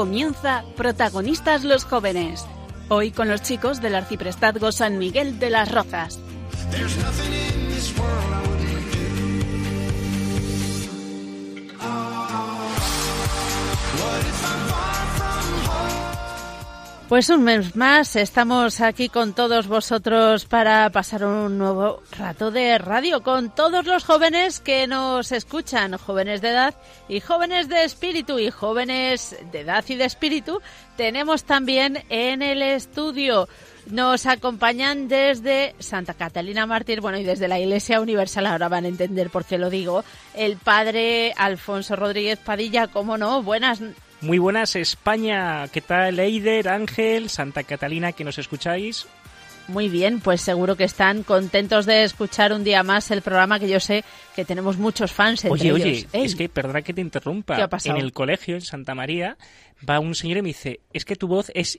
Comienza Protagonistas los Jóvenes. Hoy con los chicos del Arciprestazgo San Miguel de las Rozas. Pues un mes más estamos aquí con todos vosotros para pasar un nuevo rato de radio con todos los jóvenes que nos escuchan, jóvenes de edad y jóvenes de espíritu y jóvenes de edad y de espíritu. Tenemos también en el estudio nos acompañan desde Santa Catalina Mártir, bueno, y desde la Iglesia Universal, ahora van a entender por qué lo digo, el padre Alfonso Rodríguez Padilla, cómo no, buenas muy buenas España, ¿qué tal Eider, Ángel, Santa Catalina que nos escucháis? Muy bien, pues seguro que están contentos de escuchar un día más el programa que yo sé que tenemos muchos fans entre Oye, ellos. oye, es que perdona que te interrumpa. ¿Qué ha pasado? En el colegio en Santa María va un señor y me dice, "Es que tu voz es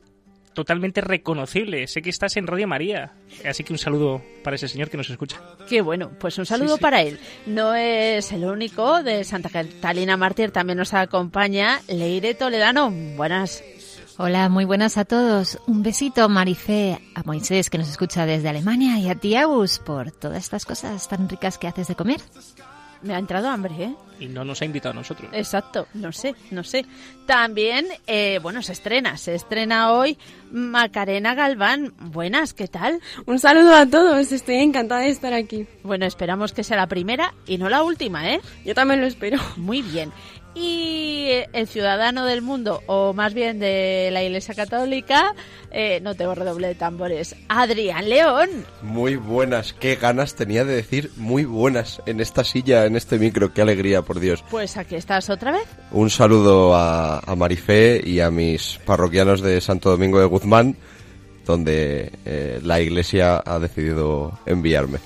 totalmente reconocible. Sé que estás en Radio María." Así que un saludo para ese señor que nos escucha. Qué bueno, pues un saludo Sí, sí. para él. No es el único, de Santa Catalina Mártir también nos acompaña Leire Toledano. Buenas. Hola, muy buenas a todos. Un besito, Marifé, a Moisés, que nos escucha desde Alemania, y a ti, Agus, por todas estas cosas tan ricas que haces de comer. Me ha entrado hambre, ¿eh? Y no nos ha invitado a nosotros. Exacto, no sé, no sé. También, eh, bueno, se estrena, se estrena hoy Macarena Galván. Buenas, ¿qué tal? Un saludo a todos, estoy encantada de estar aquí. Bueno, esperamos que sea la primera y no la última, ¿eh? Yo también lo espero. Muy bien. Y el ciudadano del mundo, o más bien de la Iglesia Católica, eh, no tengo redoble de tambores, Adrián León. Muy buenas, qué ganas tenía de decir muy buenas en esta silla, en este micro, qué alegría, por Dios. Pues aquí estás otra vez. Un saludo a, a Marifé y a mis parroquianos de Santo Domingo de Guzmán, donde eh, la iglesia ha decidido enviarme.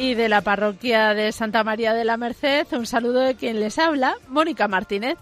Y de la parroquia de Santa María de la Merced, un saludo de quien les habla, Mónica Martínez.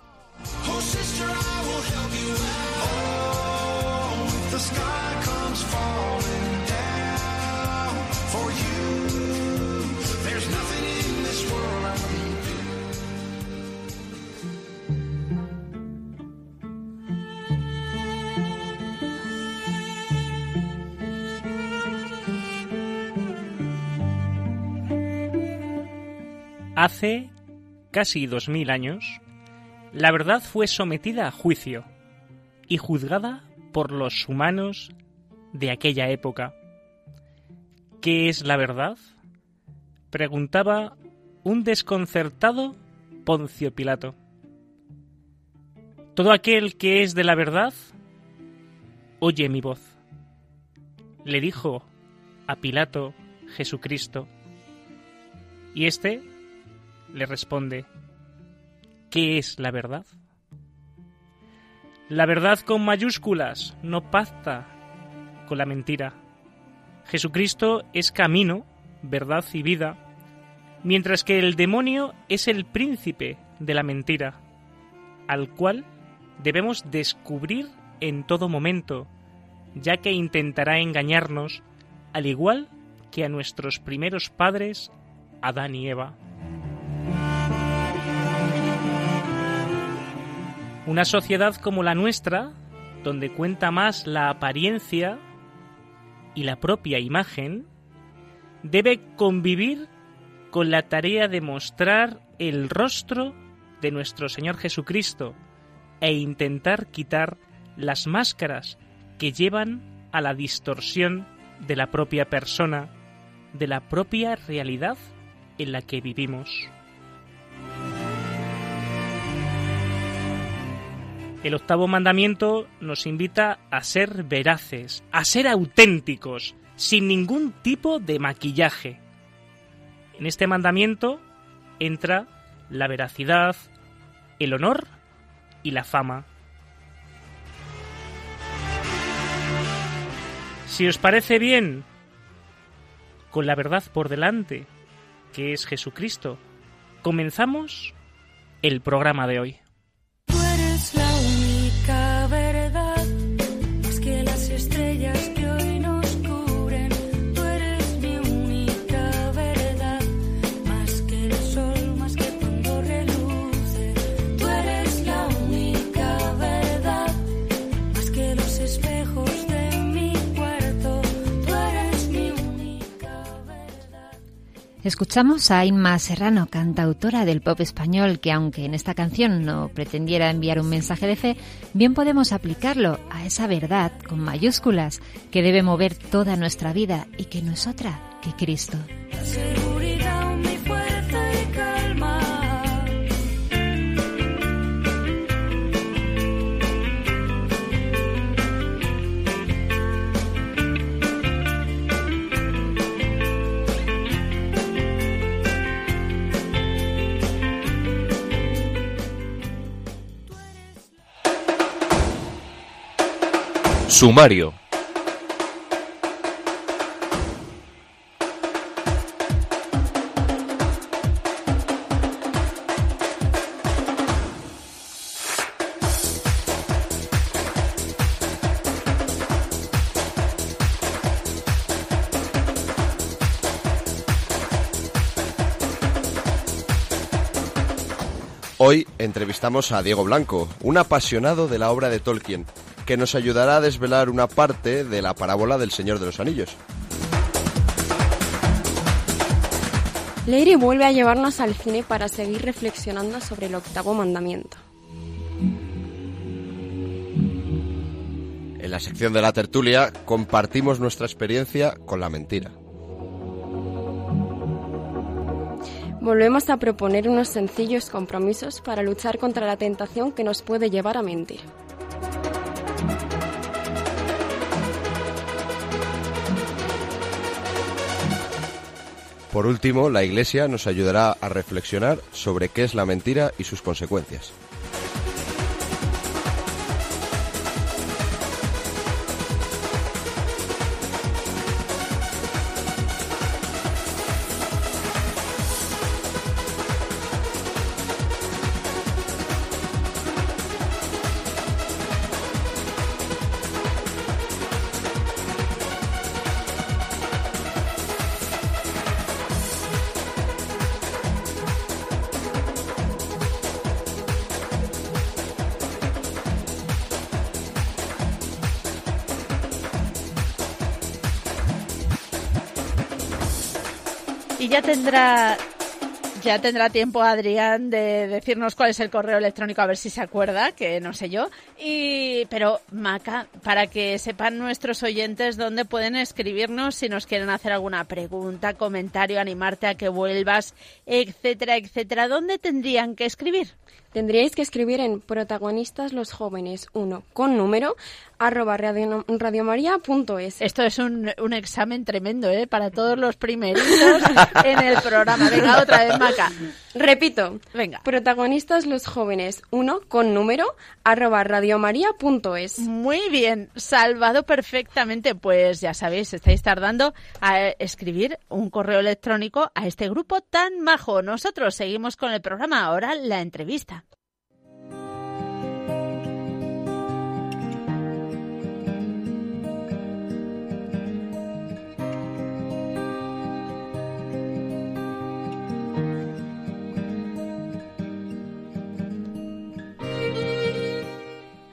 Hace casi dos mil años, la verdad fue sometida a juicio y juzgada por los humanos de aquella época. ¿Qué es la verdad? Preguntaba un desconcertado Poncio Pilato. Todo aquel que es de la verdad, oye mi voz. Le dijo a Pilato Jesucristo. Y éste le responde, ¿qué es la verdad? La verdad con mayúsculas no pacta con la mentira. Jesucristo es camino, verdad y vida, mientras que el demonio es el príncipe de la mentira, al cual debemos descubrir en todo momento, ya que intentará engañarnos al igual que a nuestros primeros padres, Adán y Eva. Una sociedad como la nuestra, donde cuenta más la apariencia y la propia imagen, debe convivir con la tarea de mostrar el rostro de nuestro Señor Jesucristo e intentar quitar las máscaras que llevan a la distorsión de la propia persona, de la propia realidad en la que vivimos. El octavo mandamiento nos invita a ser veraces, a ser auténticos, sin ningún tipo de maquillaje. En este mandamiento entra la veracidad, el honor y la fama. Si os parece bien, con la verdad por delante, que es Jesucristo, comenzamos el programa de hoy. Escuchamos a Inma Serrano, cantautora del pop español, que aunque en esta canción no pretendiera enviar un mensaje de fe, bien podemos aplicarlo a esa verdad con mayúsculas que debe mover toda nuestra vida y que no es otra que Cristo. Sumario. Hoy entrevistamos a Diego Blanco, un apasionado de la obra de Tolkien, que nos ayudará a desvelar una parte de la parábola del Señor de los Anillos. Leire vuelve a llevarnos al cine para seguir reflexionando sobre el octavo mandamiento. En la sección de la tertulia compartimos nuestra experiencia con la mentira. Volvemos a proponer unos sencillos compromisos para luchar contra la tentación que nos puede llevar a mentir. Por último, la Iglesia nos ayudará a reflexionar sobre qué es la mentira y sus consecuencias. Tendrá ya tendrá tiempo Adrián de decirnos cuál es el correo electrónico a ver si se acuerda, que no sé yo. Y pero Maca, para que sepan nuestros oyentes dónde pueden escribirnos si nos quieren hacer alguna pregunta, comentario, animarte a que vuelvas, etcétera, etcétera, ¿dónde tendrían que escribir? Tendríais que escribir en protagonistas los jóvenes 1 con número arroba radio- radiomaria.es. Esto es un, un examen tremendo, ¿eh? Para todos los primeritos en el programa. Venga, otra vez, Maca. Repito, Venga. protagonistas los jóvenes 1 con número arroba radiomaria.es. Muy bien, salvado perfectamente. Pues ya sabéis, estáis tardando a escribir un correo electrónico a este grupo tan majo. Nosotros seguimos con el programa. Ahora la entrevista.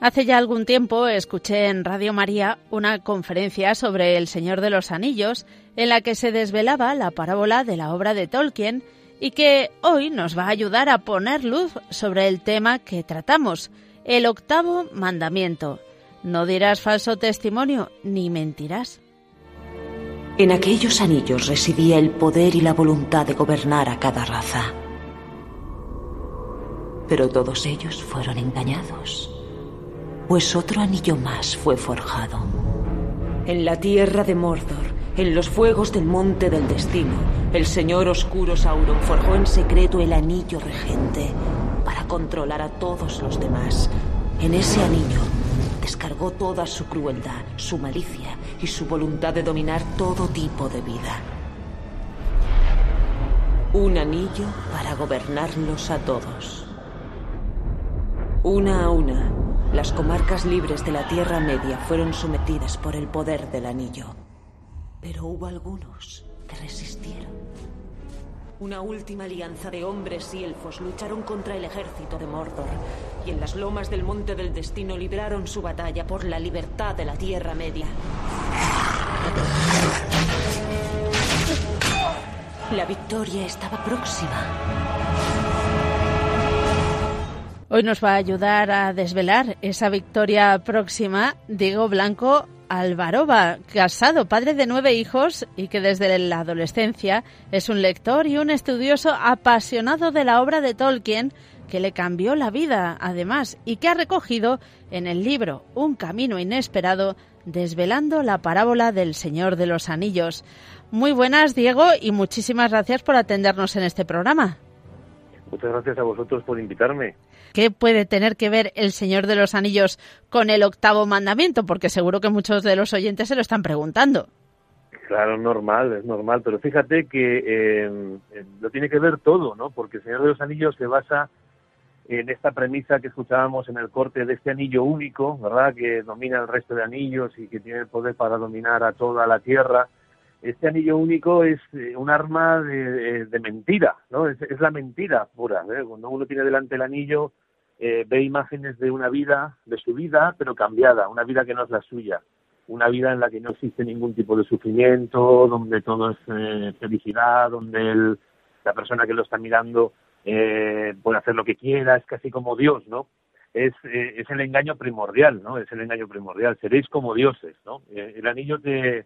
Hace ya algún tiempo escuché en Radio María una conferencia sobre El Señor de los Anillos en la que se desvelaba la parábola de la obra de Tolkien y que hoy nos va a ayudar a poner luz sobre el tema que tratamos, el octavo mandamiento. No dirás falso testimonio ni mentirás. En aquellos anillos residía el poder y la voluntad de gobernar a cada raza. Pero todos ellos fueron engañados, pues otro anillo más fue forjado. En la tierra de Mordor En los fuegos del monte del destino, el señor oscuro Sauron forjó en secreto el anillo regente para controlar a todos los demás. En ese anillo descargó toda su crueldad, su malicia y su voluntad de dominar todo tipo de vida. Un anillo para gobernarlos a todos. Una a una, las comarcas libres de la Tierra Media fueron sometidas por el poder del anillo. Pero hubo algunos que resistieron. Una última alianza de hombres y elfos lucharon contra el ejército de Mordor y en las lomas del Monte del Destino libraron su batalla por la libertad de la Tierra Media. La victoria estaba próxima. Hoy nos va a ayudar a desvelar esa victoria próxima Diego Blanco Alvaroba, casado, padre de nueve hijos y que desde la adolescencia es un lector y un estudioso apasionado de la obra de Tolkien que le cambió la vida, además, y que ha recogido en el libro Un camino inesperado, desvelando la parábola del Señor de los Anillos. Muy buenas, Diego, y muchísimas gracias por atendernos en este programa. Muchas gracias a vosotros por invitarme. ¿Qué puede tener que ver el Señor de los Anillos con el octavo mandamiento? Porque seguro que muchos de los oyentes se lo están preguntando. Claro, normal, es normal, pero fíjate que eh, lo tiene que ver todo, ¿no? Porque el Señor de los Anillos se basa en esta premisa que escuchábamos en el corte de este anillo único, ¿verdad? Que domina el resto de anillos y que tiene el poder para dominar a toda la tierra. Este anillo único es eh, un arma de, de mentira, ¿no? Es, es, la mentira pura. ¿eh? Cuando uno tiene delante el anillo, eh, ve imágenes de una vida, de su vida, pero cambiada, una vida que no es la suya, una vida en la que no existe ningún tipo de sufrimiento, donde todo es eh, felicidad, donde el, la persona que lo está mirando eh, puede hacer lo que quiera, es casi como Dios, ¿no? Es, eh, es el engaño primordial, ¿no? Es el engaño primordial, seréis como dioses, ¿no? El anillo te,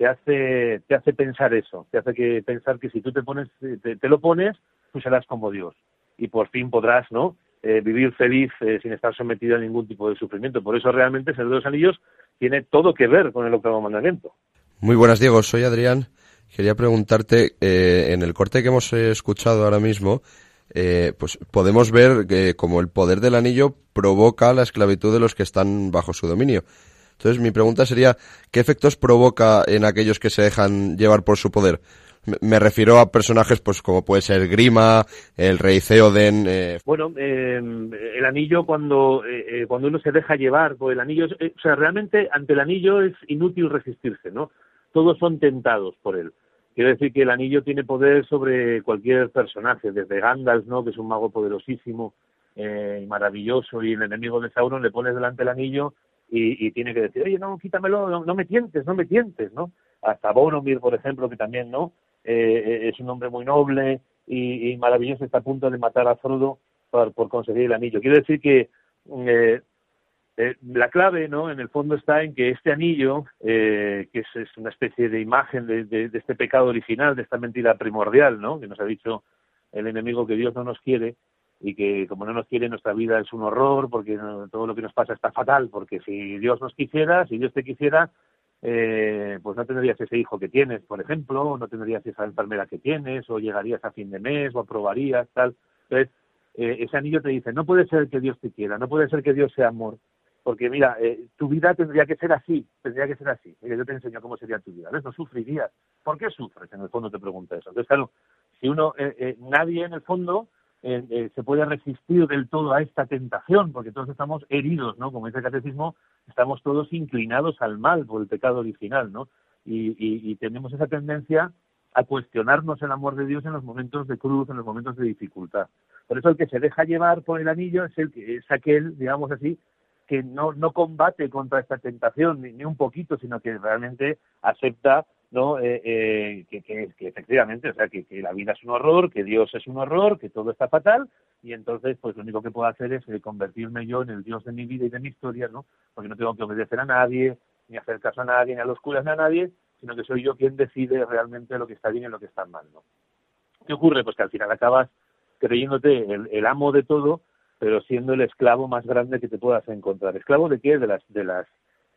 te hace te hace pensar eso, te hace que pensar que si tú te pones te, te lo pones, tú serás como Dios y por fin podrás, ¿no? Eh, vivir feliz eh, sin estar sometido a ningún tipo de sufrimiento. Por eso realmente el de los Anillos tiene todo que ver con el octavo mandamiento. Muy buenas, Diego. Soy Adrián. Quería preguntarte, eh, en el corte que hemos escuchado ahora mismo, eh, pues podemos ver que como el poder del anillo provoca la esclavitud de los que están bajo su dominio. Entonces mi pregunta sería, ¿qué efectos provoca en aquellos que se dejan llevar por su poder? Me refiero a personajes pues como puede ser Grima, el rey Theoden. Eh... Bueno, eh, el anillo cuando eh, cuando uno se deja llevar por el anillo, eh, o sea, realmente ante el anillo es inútil resistirse, ¿no? Todos son tentados por él. Quiero decir que el anillo tiene poder sobre cualquier personaje, desde Gandalf, ¿no? Que es un mago poderosísimo y maravilloso, y el enemigo de Sauron le pones delante el anillo y, tiene que decir, oye, no, quítamelo, no, no me tientes, no me tientes, ¿no? Hasta Boromir, por ejemplo, que también, ¿no? eh, es un hombre muy noble y, maravilloso, está a punto de matar a Frodo por, conseguir el anillo. Quiero decir que eh, eh, la clave, ¿no? En el fondo está en que este anillo, eh, que es, una especie de imagen de, de, este pecado original, de esta mentira primordial, ¿no? Que nos ha dicho el enemigo que Dios no nos quiere y que como no nos quiere nuestra vida es un horror porque todo lo que nos pasa está fatal porque si Dios nos quisiera, si Dios te quisiera, eh, pues no tendrías ese hijo que tienes, por ejemplo, o no tendrías esa enfermedad que tienes, o llegarías a fin de mes, o aprobarías, tal. Entonces, eh, ese anillo te dice, no puede ser que Dios te quiera, no puede ser que Dios sea amor, porque mira, eh, tu vida tendría que ser así, tendría que ser así. Yo te enseño cómo sería tu vida, ¿ves? No sufrirías. ¿Por qué sufres? En el fondo te pregunta eso. Entonces, claro, si uno, eh, eh, nadie en el fondo eh, eh, se puede resistir del todo a esta tentación, porque todos estamos heridos, ¿no? Como dice el catecismo, estamos todos inclinados al mal por el pecado original, ¿no? Y, y, tenemos esa tendencia a cuestionarnos el amor de Dios en los momentos de cruz, en los momentos de dificultad. Por eso el que se deja llevar por el anillo es el que es aquel, digamos así, que no, no combate contra esta tentación ni, ni un poquito, sino que realmente acepta no eh, eh, que, que, efectivamente o sea que, que, la vida es un horror que Dios es un horror que todo está fatal y entonces pues lo único que puedo hacer es eh, convertirme yo en el Dios de mi vida y de mi historia no porque no tengo que obedecer a nadie ni hacer caso a nadie ni a los curas ni a nadie sino que soy yo quien decide realmente lo que está bien y lo que está mal no qué ocurre pues que al final acabas creyéndote el, el amo de todo pero siendo el esclavo más grande que te puedas encontrar. Esclavo de qué de las de las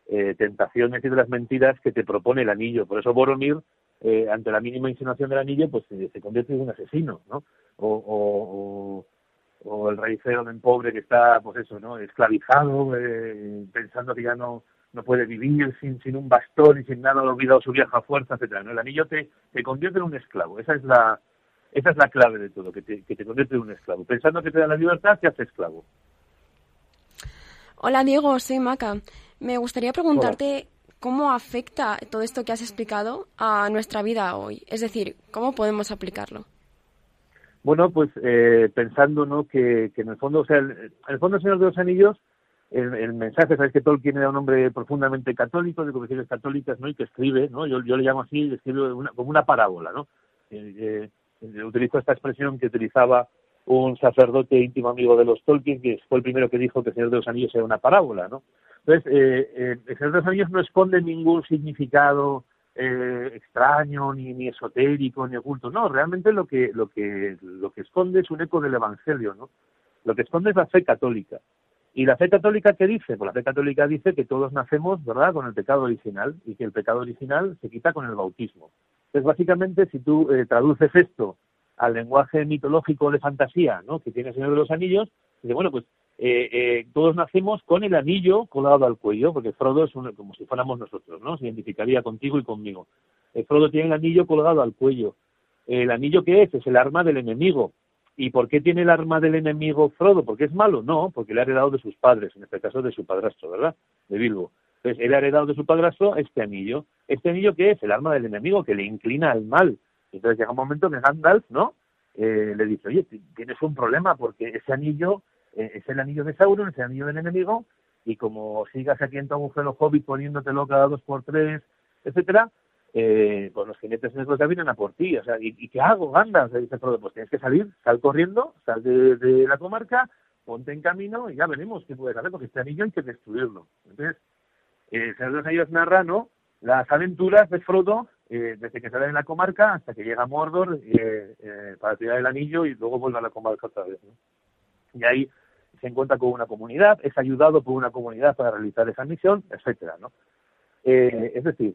eh, tentaciones y de las mentiras que te propone el anillo. Por eso Boromir, eh, ante la mínima insinuación del anillo, pues se, se convierte en un asesino, ¿no? O, o, o, el rey Theoden pobre que está, pues eso, ¿no? Esclavizado, eh, pensando que ya no no puede vivir sin, sin un bastón y sin nada, olvidado su vieja fuerza, etcétera. ¿no? El anillo te, te convierte en un esclavo. Esa es la esa es la clave de todo, que te, que te convierte en un esclavo. Pensando que te da la libertad, te hace esclavo. Hola Diego, soy Maca. Me gustaría preguntarte cómo afecta todo esto que has explicado a nuestra vida hoy. Es decir, ¿cómo podemos aplicarlo? Bueno, pues eh, pensando ¿no? que, que en el fondo, o sea, el, en el fondo, Señor de los Anillos, el, el mensaje, sabes que Tolkien era un hombre profundamente católico, de confesiones católicas, ¿no? Y que escribe, ¿no? Yo, yo le llamo así, escribe una, como una parábola, ¿no? Eh, eh, utilizo esta expresión que utilizaba un sacerdote íntimo amigo de los Tolkien, que fue el primero que dijo que el Señor de los Anillos era una parábola, ¿no? Entonces, eh, eh, el Señor de los Anillos no esconde ningún significado eh, extraño, ni, ni esotérico, ni oculto. No, realmente lo que, lo, que, lo que esconde es un eco del Evangelio, ¿no? Lo que esconde es la fe católica. ¿Y la fe católica qué dice? Pues la fe católica dice que todos nacemos, ¿verdad?, con el pecado original y que el pecado original se quita con el bautismo. Entonces, básicamente, si tú eh, traduces esto al lenguaje mitológico de fantasía, ¿no?, que tiene el Señor de los Anillos, dice, bueno, pues eh, eh, todos nacemos con el anillo colgado al cuello, porque Frodo es como si fuéramos nosotros, ¿no? Se identificaría contigo y conmigo. Eh, Frodo tiene el anillo colgado al cuello. ¿El anillo qué es? Es el arma del enemigo. ¿Y por qué tiene el arma del enemigo Frodo? ¿Porque es malo? No, porque le ha heredado de sus padres, en este caso de su padrastro, ¿verdad? De Bilbo. Entonces, él ha heredado de su padrastro este anillo. ¿Este anillo qué es? El arma del enemigo, que le inclina al mal. Entonces llega un momento que Gandalf, ¿no? Eh, le dice, oye, tienes un problema porque ese anillo es el anillo de Sauron, es el anillo del enemigo, y como sigas aquí en tu agujero hobbit poniéndotelo cada dos por tres, etcétera, eh, pues los jinetes negros ya vienen a por ti. O sea, ¿y, qué hago, Gandalf? Le dice Frodo, pues tienes que salir, sal corriendo, sal de, la comarca, ponte en camino y ya veremos qué puedes hacer, porque este anillo hay que destruirlo. Entonces, eh, el Señor de los Anillos narra, ¿no?, las aventuras de Frodo eh, desde que sale de la comarca hasta que llega Mordor eh, eh, para tirar el anillo y luego vuelve a la comarca otra vez, ¿no? Y ahí se encuentra con una comunidad, es ayudado por una comunidad para realizar esa misión, etcétera, ¿no? Eh, es decir,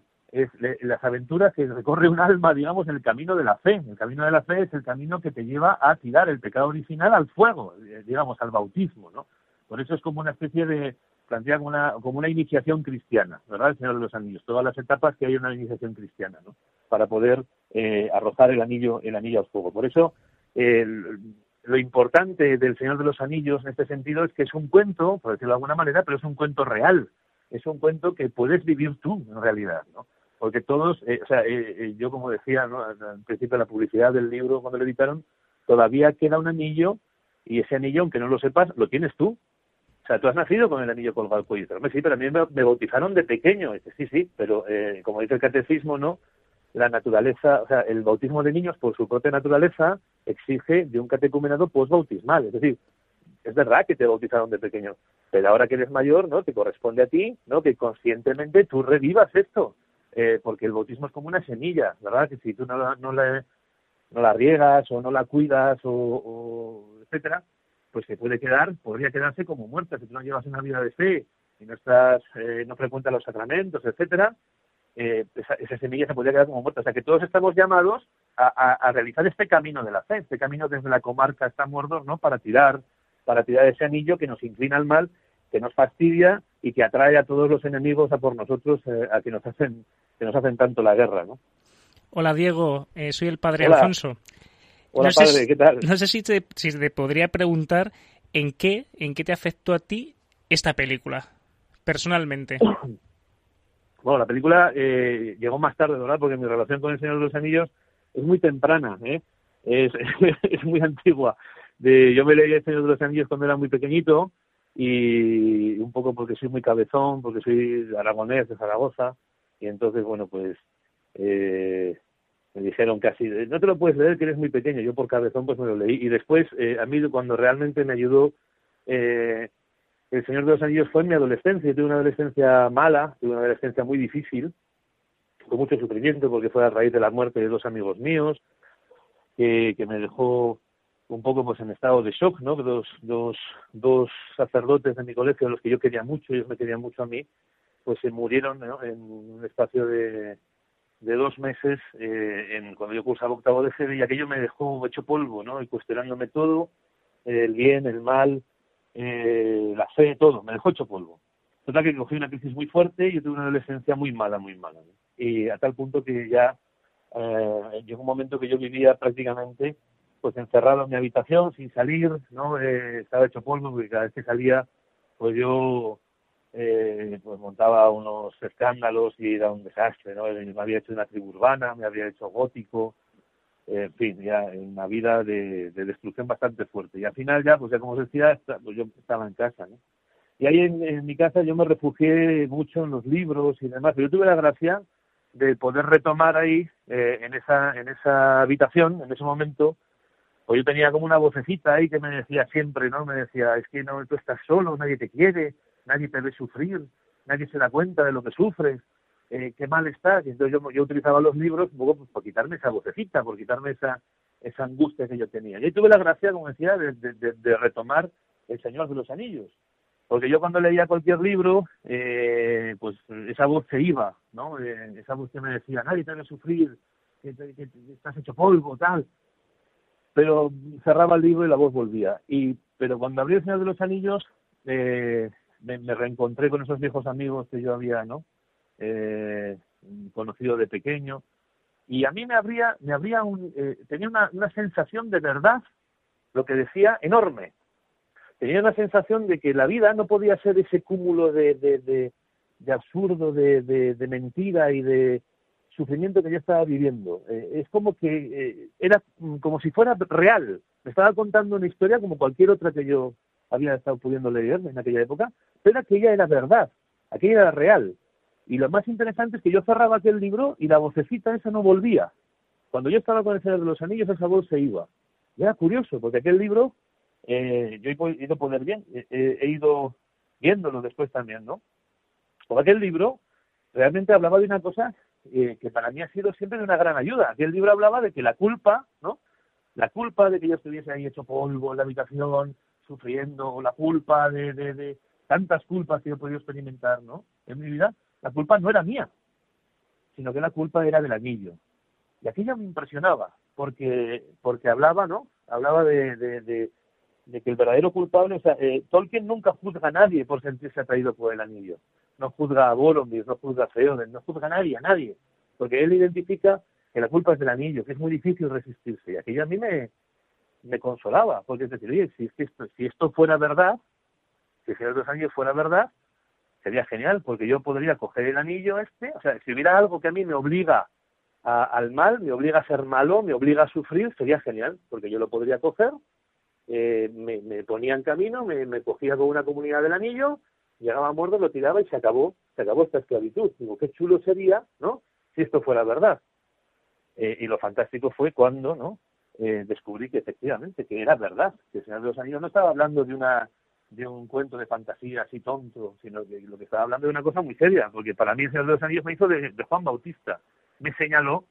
las aventuras que recorre un alma, digamos, en el camino de la fe. El camino de la fe es el camino que te lleva a tirar el pecado original al fuego, eh, digamos, al bautismo, ¿no? Por eso es como una especie de, plantea como una, como una iniciación cristiana, ¿verdad? El Señor de los Anillos, todas las etapas que hay una iniciación cristiana, ¿no? Para poder eh, arrojar el anillo, el anillo al fuego. Por eso, el- lo importante del Señor de los Anillos en este sentido es que es un cuento, por decirlo de alguna manera, pero es un cuento real. Es un cuento que puedes vivir tú, en realidad, ¿no? Porque todos, eh, o sea, eh, eh, yo como decía, ¿no? Al principio de la publicidad del libro, cuando lo editaron, todavía queda un anillo y ese anillo, aunque no lo sepas, lo tienes tú. O sea, tú has nacido con el anillo colgado al cuello. Sí, pero a mí me, bautizaron de pequeño. Dice, sí, sí, pero eh, como dice el catecismo, ¿no? La naturaleza, o sea, el bautismo de niños, por su propia naturaleza, exige de un catecumenado postbautismal. Es decir, es verdad que te bautizaron de pequeño, pero ahora que eres mayor, ¿no? Te corresponde a ti, ¿no? Que conscientemente tú revivas esto, eh, porque el bautismo es como una semilla, ¿verdad? Que si tú no la, no la, no la riegas o no la cuidas o, etcétera, pues se puede quedar, podría quedarse como muerta si tú no llevas una vida de fe y no estás, eh, no frecuentas los sacramentos, etcétera, eh, esa semilla se podría quedar como muerta. O sea que todos estamos llamados a, a, realizar este camino de la fe, este camino desde la comarca hasta Mordor, ¿no? Para tirar, para tirar ese anillo que nos inclina al mal, que nos fastidia y que atrae a todos los enemigos a por nosotros, eh, a que nos hacen, que nos hacen tanto la guerra, ¿no? Hola Diego, eh, soy el padre Hola. Alfonso. Hola No sé padre, si- ¿qué tal? No sé si te, si te podría preguntar en qué, en qué te afectó a ti esta película, personalmente. Bueno, la película eh, llegó más tarde, ¿verdad? Porque mi relación con El Señor de los Anillos es muy temprana, ¿eh? Es, es muy antigua. Yo me leí El Señor de los Anillos cuando era muy pequeñito y un poco porque soy muy cabezón, porque soy aragonés de Zaragoza y entonces, bueno, pues eh, me dijeron casí, no te lo puedes leer que eres muy pequeño. Yo por cabezón pues me lo leí y después eh, a mí cuando realmente me ayudó eh, el Señor de los Anillos fue en mi adolescencia. Yo tuve una adolescencia mala, tuve una adolescencia muy difícil, con mucho sufrimiento, porque fue a raíz de la muerte de dos amigos míos, que, me dejó un poco pues en estado de shock, ¿no? Dos, dos, dos sacerdotes de mi colegio, los que yo quería mucho, ellos me querían mucho a mí, pues se murieron ¿no? en un espacio de, de dos meses eh, en, cuando yo cursaba octavo de GB y aquello me dejó hecho polvo, ¿no? Y cuestionándome todo, el bien, el mal, eh, la fe, todo, me dejó hecho polvo. Total que cogí una crisis muy fuerte y yo tuve una adolescencia muy mala, muy mala. Y a tal punto que ya eh, llegó un momento que yo vivía prácticamente pues encerrado en mi habitación sin salir, ¿no? Eh, estaba hecho polvo porque cada vez que salía pues yo eh, pues montaba unos escándalos y era un desastre, ¿no? Me había hecho una tribu urbana, me había hecho gótico, en fin, ya una vida de, de, destrucción bastante fuerte. Y al final ya, pues ya como os decía, pues yo estaba en casa, ¿no? Y ahí en, en, mi casa yo me refugié mucho en los libros y demás, pero yo tuve la gracia de poder retomar ahí, eh, en, esa, en esa habitación, en ese momento, pues yo tenía como una vocecita ahí que me decía siempre, ¿no? Me decía, es que no, tú estás solo, nadie te quiere, nadie te ve sufrir, nadie se da cuenta de lo que sufres, eh, qué mal estás. Y entonces yo, yo utilizaba los libros un pues, quitarme esa vocecita, por quitarme esa, esa angustia que yo tenía. Y ahí tuve la gracia, como decía, de, de, de retomar El Señor de los Anillos. Porque yo cuando leía cualquier libro, eh, pues esa voz se iba, ¿no? Eh, esa voz que me decía, nadie te debe sufrir, que, que, que, estás hecho polvo, tal. Pero cerraba el libro y la voz volvía. Y Pero cuando abrí El Señor de los Anillos, eh, me, reencontré con esos viejos amigos que yo había, ¿no? Eh, conocido de pequeño. Y a mí me habría, me habría un, eh, tenía una, una sensación de verdad, lo que decía, enorme tenía una sensación de que la vida no podía ser ese cúmulo de, de, de, absurdo, de, de, mentira y de sufrimiento que yo estaba viviendo. Eh, es como que eh, era como si fuera real. Me estaba contando una historia como cualquier otra que yo había estado pudiendo leer en aquella época, pero aquella era verdad, aquella era real. Y lo más interesante es que yo cerraba aquel libro y la vocecita esa no volvía. Cuando yo estaba con el Señor de los Anillos, esa voz se iba. Era curioso, porque aquel libro eh, yo he ido poder bien, eh, he ido viéndolo después también, ¿no? Con aquel libro realmente hablaba de una cosa eh, que para mí ha sido siempre de una gran ayuda. Aquel libro hablaba de que la culpa, ¿no? La culpa de que yo estuviese ahí hecho polvo en la habitación, sufriendo, o la culpa de, de, de tantas culpas que yo he podido experimentar, ¿no? En mi vida, la culpa no era mía, sino que la culpa era del anillo. Y aquello me impresionaba, porque, porque hablaba, ¿no? Hablaba de, de, de, de que el verdadero culpable, o sea, eh, Tolkien nunca juzga a nadie por sentirse atraído por el anillo. No juzga a Boromir, no juzga a Theoden, no juzga a nadie, a nadie. Porque él identifica que la culpa es del anillo, que es muy difícil resistirse. Y aquello a mí me, me consolaba, porque es decir, oye, si, esto, si esto fuera verdad, si el Señor de los Anillos fuera verdad, sería genial, porque yo podría coger el anillo este, o sea, si hubiera algo que a mí me obliga a, al mal, me obliga a ser malo, me obliga a sufrir, sería genial, porque yo lo podría coger eh, me, me, ponía en camino, me, cogía con una comunidad del anillo, llegaba a Mordor, lo tiraba y se acabó, se acabó esta esclavitud. Digo, qué chulo sería, ¿no? Si esto fuera verdad. Eh, y lo fantástico fue cuando, ¿no? Eh, descubrí que efectivamente, que era verdad, que el Señor de los Anillos no estaba hablando de una de un cuento de fantasía así tonto, sino que lo que estaba hablando de una cosa muy seria, porque para mí el Señor de los Anillos me hizo de, de Juan Bautista, me señaló,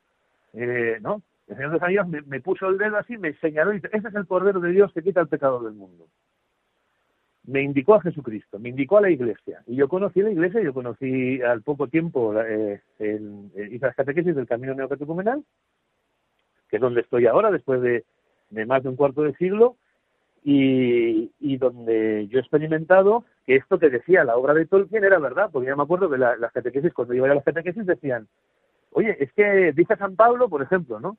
eh, ¿no? El Señor de Anillos me, me, puso el dedo así, me señaló y dice, ese es el Cordero de Dios que quita el pecado del mundo. Me indicó a Jesucristo, me indicó a la Iglesia. Y yo conocí la Iglesia, yo conocí al poco tiempo, eh, el, hice las catequesis del Camino Neocatecumenal, que es donde estoy ahora, después de, más de un cuarto de siglo, y, donde yo he experimentado que esto que decía la obra de Tolkien era verdad, porque ya me acuerdo que la, las catequesis, cuando iba a las catequesis decían, oye, es que dice San Pablo, por ejemplo, ¿no?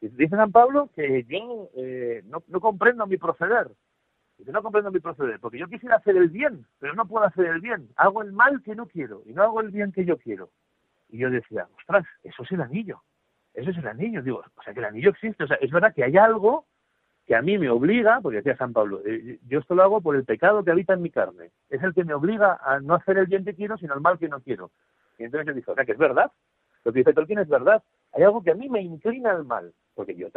Dice San Pablo que yo eh, no, no, comprendo mi proceder. Dice, no comprendo mi proceder, porque yo quisiera hacer el bien, pero no puedo hacer el bien. Hago el mal que no quiero y no hago el bien que yo quiero. Y yo decía, ostras, eso es el anillo. Eso es el anillo. Digo, o sea, que el anillo existe. O sea, es verdad que hay algo que a mí me obliga, porque decía San Pablo, eh, yo esto lo hago por el pecado que habita en mi carne. Es el que me obliga a no hacer el bien que quiero, sino el mal que no quiero. Y entonces yo dije, o sea, que es verdad. Lo que dice Tolkien es verdad. Hay algo que a mí me inclina al mal. Porque yo,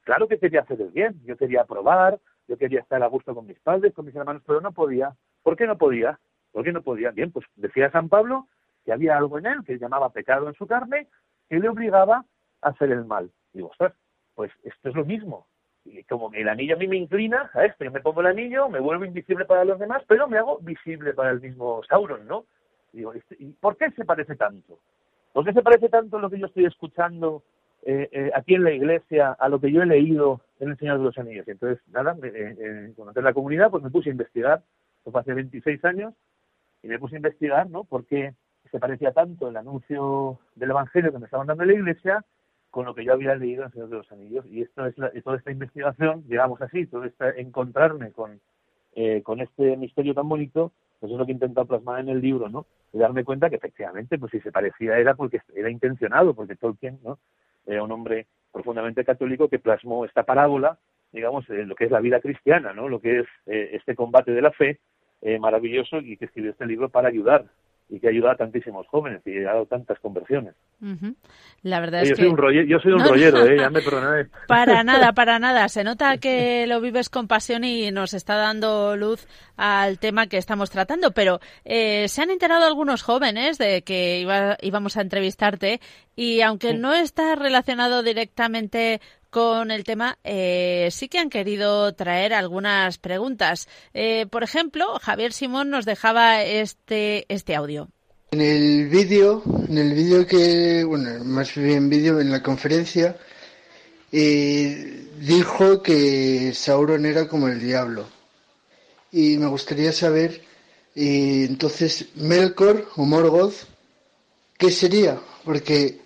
claro que quería hacer el bien, yo quería probar, yo quería estar a gusto con mis padres, con mis hermanos, pero no podía. ¿Por qué no podía? ¿Por qué no podía? Bien, pues decía San Pablo que había algo en él que llamaba pecado en su carne que le obligaba a hacer el mal. Digo, ostras, pues esto es lo mismo. Y como el anillo a mí me inclina a esto, yo me pongo el anillo, me vuelvo invisible para los demás, pero me hago visible para el mismo Sauron, ¿no? Digo, este- ¿y ¿por qué se parece tanto? ¿Por qué se parece tanto lo que yo estoy escuchando eh, eh, aquí en la iglesia a lo que yo he leído en El Señor de los Anillos? Y entonces, nada, me- eh, eh, en la comunidad, pues me puse a investigar, eso fue hace 26 años, y me puse a investigar, ¿no? ¿Por qué se parecía tanto el anuncio del Evangelio que me estaban dando en la iglesia con lo que yo había leído en El Señor de los Anillos? Y esto es la- toda esta investigación, digamos así, todo este encontrarme con, eh, con este misterio tan bonito, pues es lo que he intentado plasmar en el libro, ¿no? Y darme cuenta que efectivamente, pues si se parecía era porque era intencionado, porque Tolkien, ¿no? Era un hombre profundamente católico que plasmó esta parábola, digamos, en lo que es la vida cristiana, ¿no? Lo que es eh, este combate de la fe eh, maravilloso y que escribió este libro para ayudar y que ayuda a tantísimos jóvenes y ha dado tantas conversiones. La verdad yo, es soy que... un rolle- yo soy un No, no. rollero, ¿eh? Ya me perdonáis. Para nada, para nada. Se nota que lo vives con pasión y nos está dando luz al tema que estamos tratando. Pero eh, se han enterado algunos jóvenes de que iba- íbamos a entrevistarte y aunque no está relacionado directamente con el tema, eh, sí que han querido traer algunas preguntas. Eh, por ejemplo, Javier Simón nos dejaba este, este audio. En el vídeo, en el vídeo que, bueno, más bien vídeo, en la conferencia, eh, dijo que Sauron era como el diablo. Y me gustaría saber, entonces, Melkor o Morgoth, ¿qué sería? Porque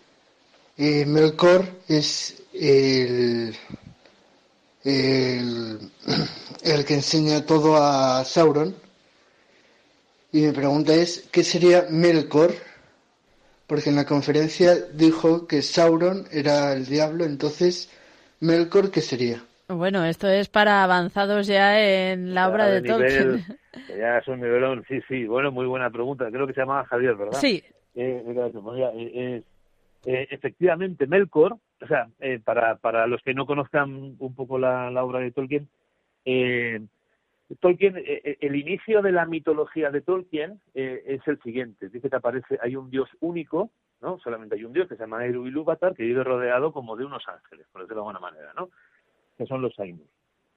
Melkor es el, el, el que enseña todo a Sauron. Y mi pregunta es, ¿qué sería Melkor? Porque en la conferencia dijo que Sauron era el diablo, entonces, ¿Melkor qué sería? Bueno, esto es para avanzados ya en la obra Ya de Tolkien. nivel- ya es un nivelón, sí, sí. Bueno, muy buena pregunta. Creo que se llamaba Javier, ¿verdad? Sí. Eh, pues mira, eh, eh, eh, efectivamente, Melkor, o sea, eh, para, para los que no conozcan un poco la, la obra de Tolkien, eh, Tolkien, eh, eh, el inicio de la mitología de Tolkien eh, es el siguiente. Dice que aparece, hay un dios único, ¿no? Solamente hay un dios que se llama Eru Ilúvatar, que vive rodeado como de unos ángeles, por decirlo de alguna manera, ¿no? Que son los Ainur.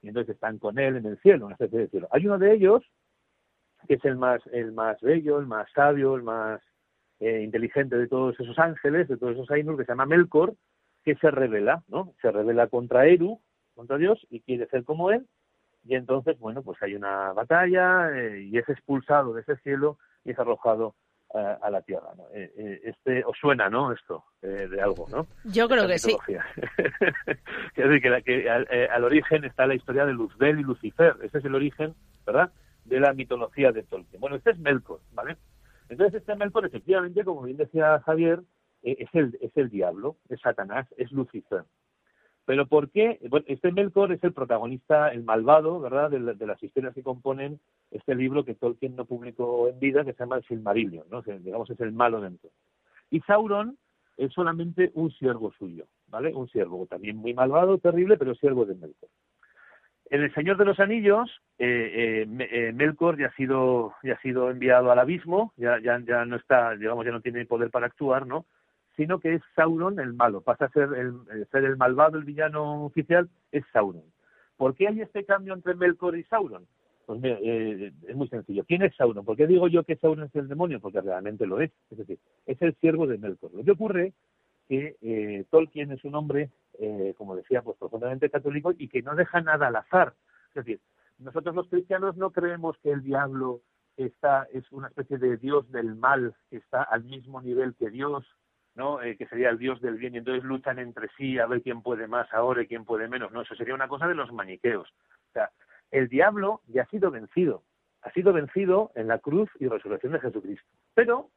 Y entonces están con él en el cielo, una especie de cielo. Hay uno de ellos que es el más, el más bello, el más sabio, el más eh, inteligente de todos esos ángeles, de todos esos Ainur, que se llama Melkor, que se revela, ¿no? Se revela contra Eru, contra Dios, y quiere ser como él, y entonces, bueno, pues hay una batalla eh, y es expulsado de ese cielo y es arrojado eh, a la tierra. ¿no? Eh, eh, este os suena, ¿no? Esto eh, de algo, ¿no? Yo creo Esta que sí. mitología. Quiero decir que, la- que al, eh, al origen está la historia de Luzbel y Lucifer. Ese es el origen, ¿verdad? De la mitología de Tolkien. Bueno, este es Melkor, ¿vale? Entonces este Melkor, efectivamente, como bien decía Javier, es el es el diablo, es Satanás, es Lucifer. Pero ¿por qué? Bueno, este Melkor es el protagonista, el malvado, ¿verdad?, de, la- de las historias que componen este libro que Tolkien no publicó en vida, que se llama el Silmarillion, ¿no? Que, digamos, es el malo dentro. Y Sauron es solamente un siervo suyo, ¿vale? Un siervo también muy malvado, terrible, pero siervo de Melkor. En El Señor de los Anillos, eh, eh, eh, Melkor ya ha sido ya ha sido enviado al abismo, ya, ya, ya no está, digamos, ya no tiene poder para actuar, ¿no? Sino que es Sauron el malo, pasa a ser el, eh, ser el malvado, el villano oficial, es Sauron. ¿Por qué hay este cambio entre Melkor y Sauron? Pues eh, es muy sencillo. ¿Quién es Sauron? ¿Por qué digo yo que Sauron es el demonio? Porque realmente lo es. Es decir, es el siervo de Melkor. Lo que ocurre que eh, Tolkien es un hombre, eh, como decía, pues profundamente católico y que no deja nada al azar. Es decir, nosotros los cristianos no creemos que el diablo está es una especie de dios del mal que está al mismo nivel que Dios, ¿no? Eh, que sería el dios del bien y entonces luchan entre sí a ver quién puede más ahora y quién puede menos. No, eso sería una cosa de los maniqueos. O sea, el diablo ya ha sido vencido, ha sido vencido en la cruz y resurrección de Jesucristo. Pero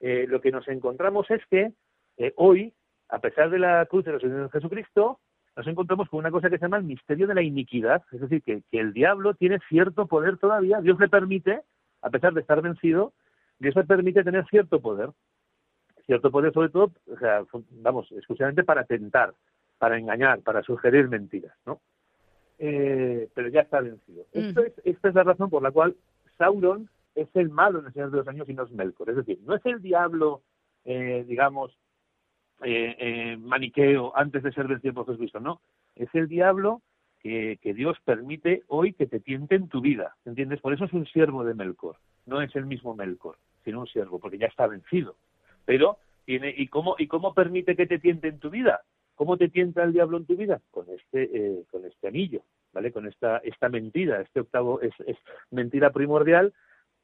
eh, lo que nos encontramos es que eh, hoy, a pesar de la cruz y resurrección de Jesucristo, nos encontramos con una cosa que se llama el misterio de la iniquidad, es decir, que, que el diablo tiene cierto poder todavía, Dios le permite, a pesar de estar vencido, Dios le permite tener cierto poder, cierto poder sobre todo, o sea, vamos, exclusivamente para tentar, para engañar, para sugerir mentiras, ¿no? Eh, pero ya está vencido. Esto es- esta es la razón por la cual Sauron es el malo en el Señor de los Años y no es Melkor. Es decir, no es el diablo, eh, digamos, eh, eh, maniqueo antes de ser vencido por Jesucristo, no. Es el diablo que, que Dios permite hoy que te tiente en tu vida, ¿entiendes? Por eso es un siervo de Melkor, no es el mismo Melkor. sino un siervo, porque ya está vencido. Pero tiene y cómo y cómo permite que te tiente en tu vida. ¿Cómo te tienta el diablo en tu vida? Con este eh, con este anillo, ¿vale? Con esta esta mentira, este octavo es, mentira primordial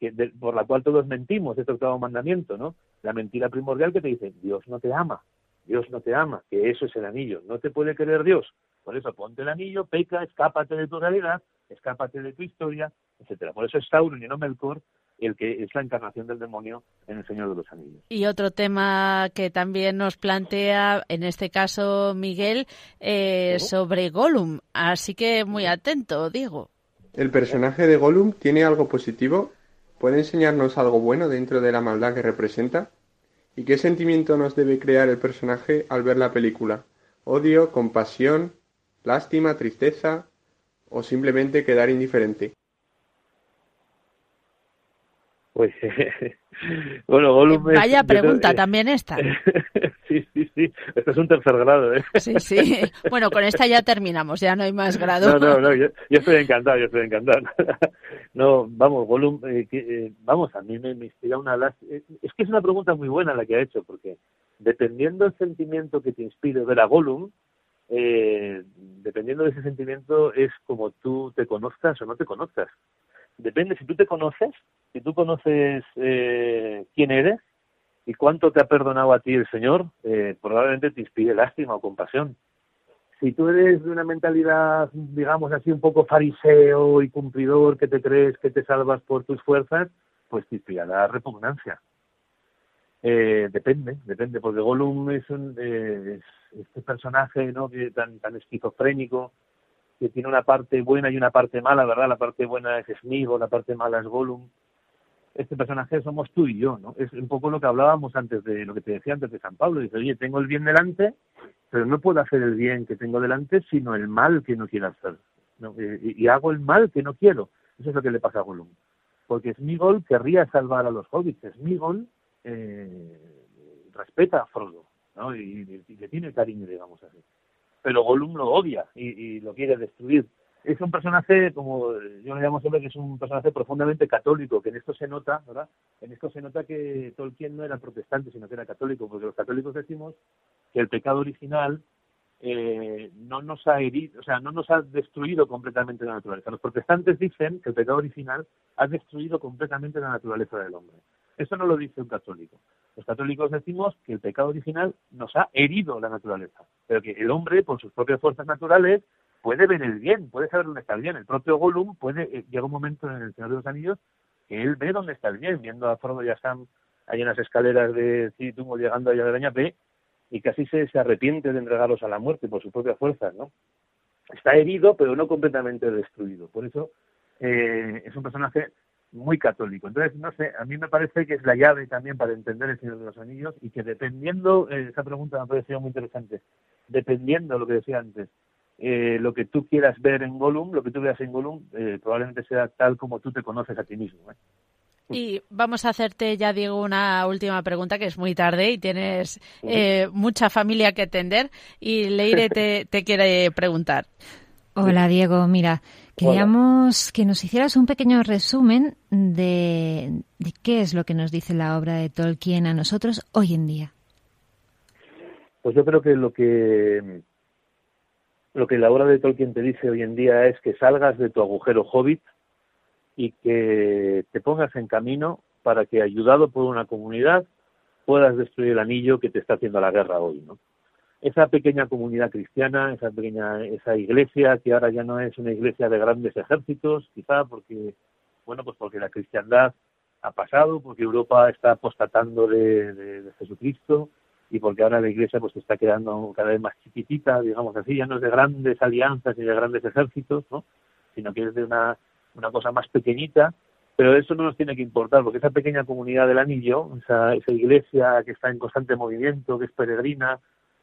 que por la cual todos mentimos, este octavo mandamiento, ¿no? La mentira primordial que te dice, Dios no te ama, Dios no te ama, que eso es el anillo, no te puede querer Dios. Por eso ponte el anillo, peca, escápate de tu realidad, escápate de tu historia, etcétera. Por eso es Sauron y no Melkor el que es la encarnación del demonio en el Señor de los Anillos. Y otro tema que también nos plantea, en este caso Miguel, eh, sobre Gollum. Así que muy atento, Diego. ¿El personaje de Gollum tiene algo positivo? ¿Puede enseñarnos algo bueno dentro de la maldad que representa? ¿Y qué sentimiento nos debe crear el personaje al ver la película? ¿Odio, compasión, lástima, tristeza o simplemente quedar indiferente? Pues bueno, Gollum es- Vaya creo- pregunta eh, también esta. sí, sí, sí. Esto es un tercer grado, ¿eh? Sí, sí. Bueno, con esta ya terminamos, ya no hay más grado. No, no, no, yo, yo estoy encantado, yo estoy encantado. No, vamos, Gollum, eh, que, eh, vamos, a mí me, me inspira una lástima. Es que es una pregunta muy buena la que ha hecho, porque dependiendo del sentimiento que te inspire ver a Gollum, eh, dependiendo de ese sentimiento es como tú te conozcas o no te conozcas. Depende, si tú te conoces, si tú conoces eh, quién eres y cuánto te ha perdonado a ti el Señor, eh, probablemente te inspire lástima o compasión si tú eres de una mentalidad, digamos así, un poco fariseo y cumplidor, que te crees que te salvas por tus fuerzas, pues te inspirará repugnancia. Eh, depende, depende, porque Gollum es, un, eh, es este personaje ¿no? tan, tan esquizofrénico, que tiene una parte buena y una parte mala, ¿verdad? La parte buena es Sméagol, la parte mala es Gollum. Este personaje somos tú y yo, ¿no? Es un poco lo que hablábamos antes de, lo que te decía antes de San Pablo. Dice, oye, tengo el bien delante, pero no puedo hacer el bien que tengo delante, sino el mal que no quiero hacer. ¿no? Y, y hago el mal que no quiero. Eso es lo que le pasa a Gollum. Porque Smigol querría salvar a los hobbits. Smigol eh, respeta a Frodo, ¿no? Y, y- y le tiene cariño, digamos así. Pero Gollum lo odia y, lo quiere destruir. Es un personaje, como yo le llamo siempre, que es un personaje profundamente católico, que en esto se nota, ¿verdad? En esto se nota que Tolkien no era protestante, sino que era católico, porque los católicos decimos que el pecado original eh, no nos ha herido, o sea, no nos ha destruido completamente la naturaleza. Los protestantes dicen que el pecado original ha destruido completamente la naturaleza del hombre. Eso no lo dice un católico. Los católicos decimos que el pecado original nos ha herido la naturaleza, pero que el hombre, por sus propias fuerzas naturales, puede ver el bien, puede saber dónde está el bien. El propio Gollum puede, eh, llega un momento en el Señor de los Anillos que él ve dónde está el bien, viendo a Frodo y a Sam ahí en las escaleras de Citungo llegando allá de Araña, ve y casi se, se arrepiente de entregarlos a la muerte por sus propias fuerzas, ¿no? Está herido, pero no completamente destruido. Por eso eh, es un personaje muy católico. Entonces, no sé, a mí me parece que es la llave también para entender el Señor de los Anillos y que dependiendo, eh, esa pregunta me ha parecido muy interesante, dependiendo lo que decía antes, eh, lo que tú quieras ver en Gollum, lo que tú veas en Gollum, eh, probablemente sea tal como tú te conoces a ti mismo. ¿eh? Y vamos a hacerte ya, Diego, una última pregunta, que es muy tarde y tienes eh, mucha familia que atender. Y Leire te, te quiere preguntar. Hola Diego, mira, queríamos que nos hicieras un pequeño resumen de, de qué es lo que nos dice la obra de Tolkien a nosotros hoy en día. Pues yo creo que lo que lo que la obra de Tolkien te dice hoy en día es que salgas de tu agujero hobbit y que te pongas en camino para que, ayudado por una comunidad, puedas destruir el anillo que te está haciendo la guerra hoy, ¿no? Esa pequeña comunidad cristiana, esa pequeña, esa iglesia que ahora ya no es una iglesia de grandes ejércitos, quizá porque, bueno, pues porque la cristiandad ha pasado, porque Europa está apostatando de, de- Jesucristo y porque ahora la iglesia pues está quedando cada vez más chiquitita, digamos así, ya no es de grandes alianzas ni de grandes ejércitos, ¿no? sino que es de una, una cosa más pequeñita, pero eso no nos tiene que importar, porque esa pequeña comunidad del anillo, esa, esa iglesia que está en constante movimiento, que es peregrina,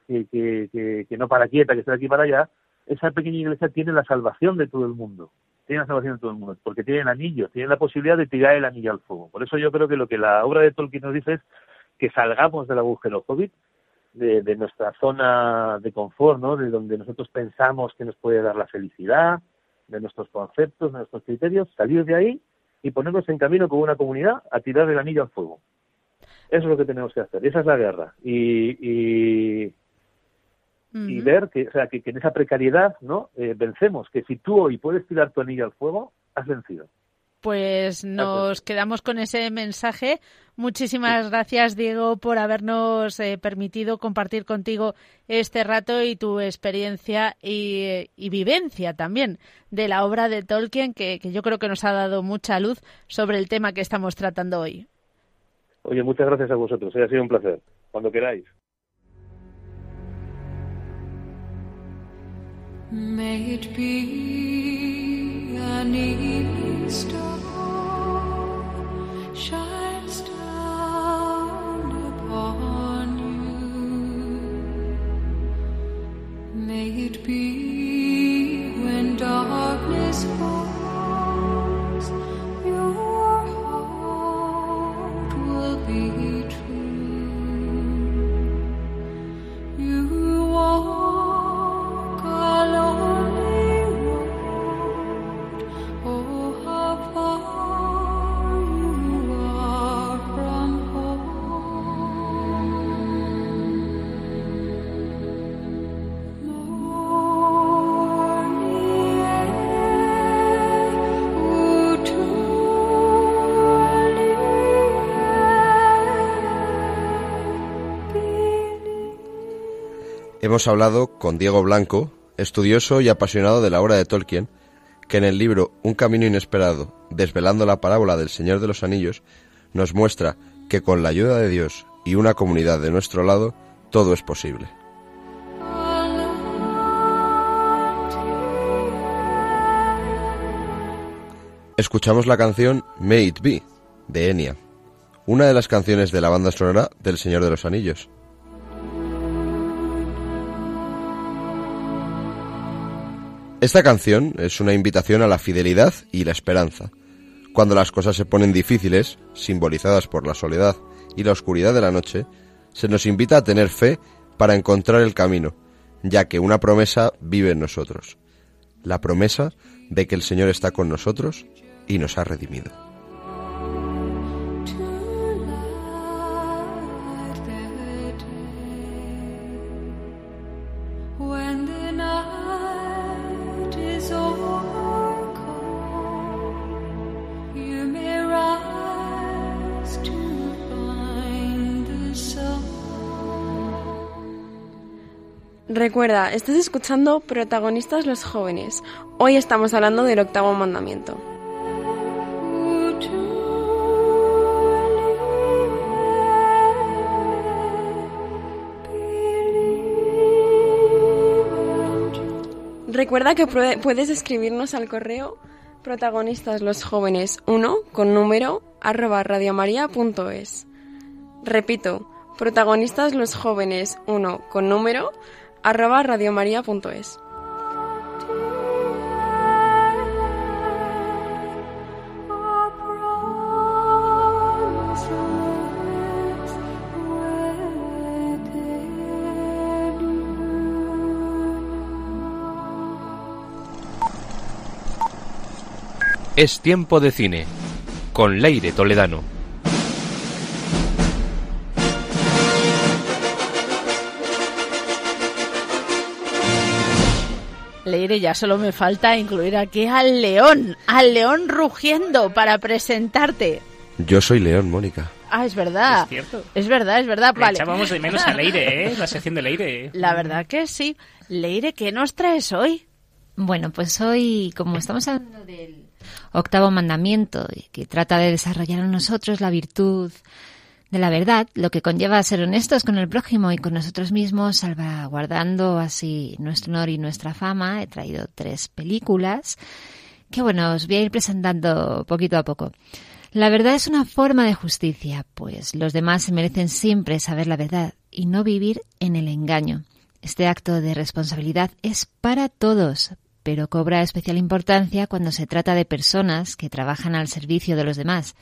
que, que, que, que no para quieta, que está de aquí para allá, esa pequeña iglesia tiene la salvación de todo el mundo, tiene la salvación de todo el mundo, porque tiene el anillo, tiene la posibilidad de tirar el anillo al fuego. Por eso yo creo que lo que la obra de Tolkien nos dice es que salgamos del agujero hobbit, de, de nuestra zona de confort, ¿no? De donde nosotros pensamos que nos puede dar la felicidad, de nuestros conceptos, de nuestros criterios, salir de ahí y ponernos en camino con una comunidad a tirar el anillo al fuego. Eso es lo que tenemos que hacer. Esa es la guerra. Y, y, y ver que, o sea, que, que en esa precariedad, ¿no? Eh, vencemos. Que si tú hoy puedes tirar tu anillo al fuego, has vencido. Pues nos quedamos con ese mensaje. Muchísimas gracias, Diego, por habernos eh, permitido compartir contigo este rato y tu experiencia y, y vivencia también de la obra de Tolkien, que, que yo creo que nos ha dado mucha luz sobre el tema que estamos tratando hoy. Oye, muchas gracias a vosotros. eh, Ha sido un placer. Cuando queráis. May it be an evening star shines down upon you. May it be when darkness Hemos hablado con Diego Blanco, estudioso y apasionado de la obra de Tolkien, que en el libro Un camino inesperado, desvelando la parábola del Señor de los Anillos, nos muestra que con la ayuda de Dios y una comunidad de nuestro lado, todo es posible. Escuchamos la canción May It Be, de Enya, una de las canciones de la banda sonora del Señor de los Anillos. Esta canción es una invitación a la fidelidad y la esperanza. Cuando las cosas se ponen difíciles, simbolizadas por la soledad y la oscuridad de la noche, se nos invita a tener fe para encontrar el camino, ya que una promesa vive en nosotros. La promesa de que el Señor está con nosotros y nos ha redimido. Recuerda, estás escuchando Protagonistas los Jóvenes. Hoy estamos hablando del octavo mandamiento. Recuerda que puedes escribirnos al correo protagonistas los jóvenes 1 con número arroba radiomaria.es. Repito, protagonistas los jóvenes 1 con número arroba radiomaria.es. Es tiempo de cine, con Leire Toledano. Leire, ya solo me falta incluir aquí al león, al león rugiendo para presentarte. Yo soy León, Mónica. Ah, es verdad. Es cierto. Es verdad, es verdad. Le Vale. echábamos de menos a Leire, ¿eh? La sección de Leire. La verdad que sí. Leire, ¿qué nos traes hoy? Bueno, pues hoy, como estamos hablando del octavo mandamiento, que trata de desarrollar en nosotros la virtud de la verdad, lo que conlleva ser honestos con el prójimo y con nosotros mismos, salvaguardando así nuestro honor y nuestra fama, he traído tres películas que, bueno, os voy a ir presentando poquito a poco. La verdad es una forma de justicia, pues los demás se merecen siempre saber la verdad y no vivir en el engaño. Este acto de responsabilidad es para todos, pero cobra especial importancia cuando se trata de personas que trabajan al servicio de los demás.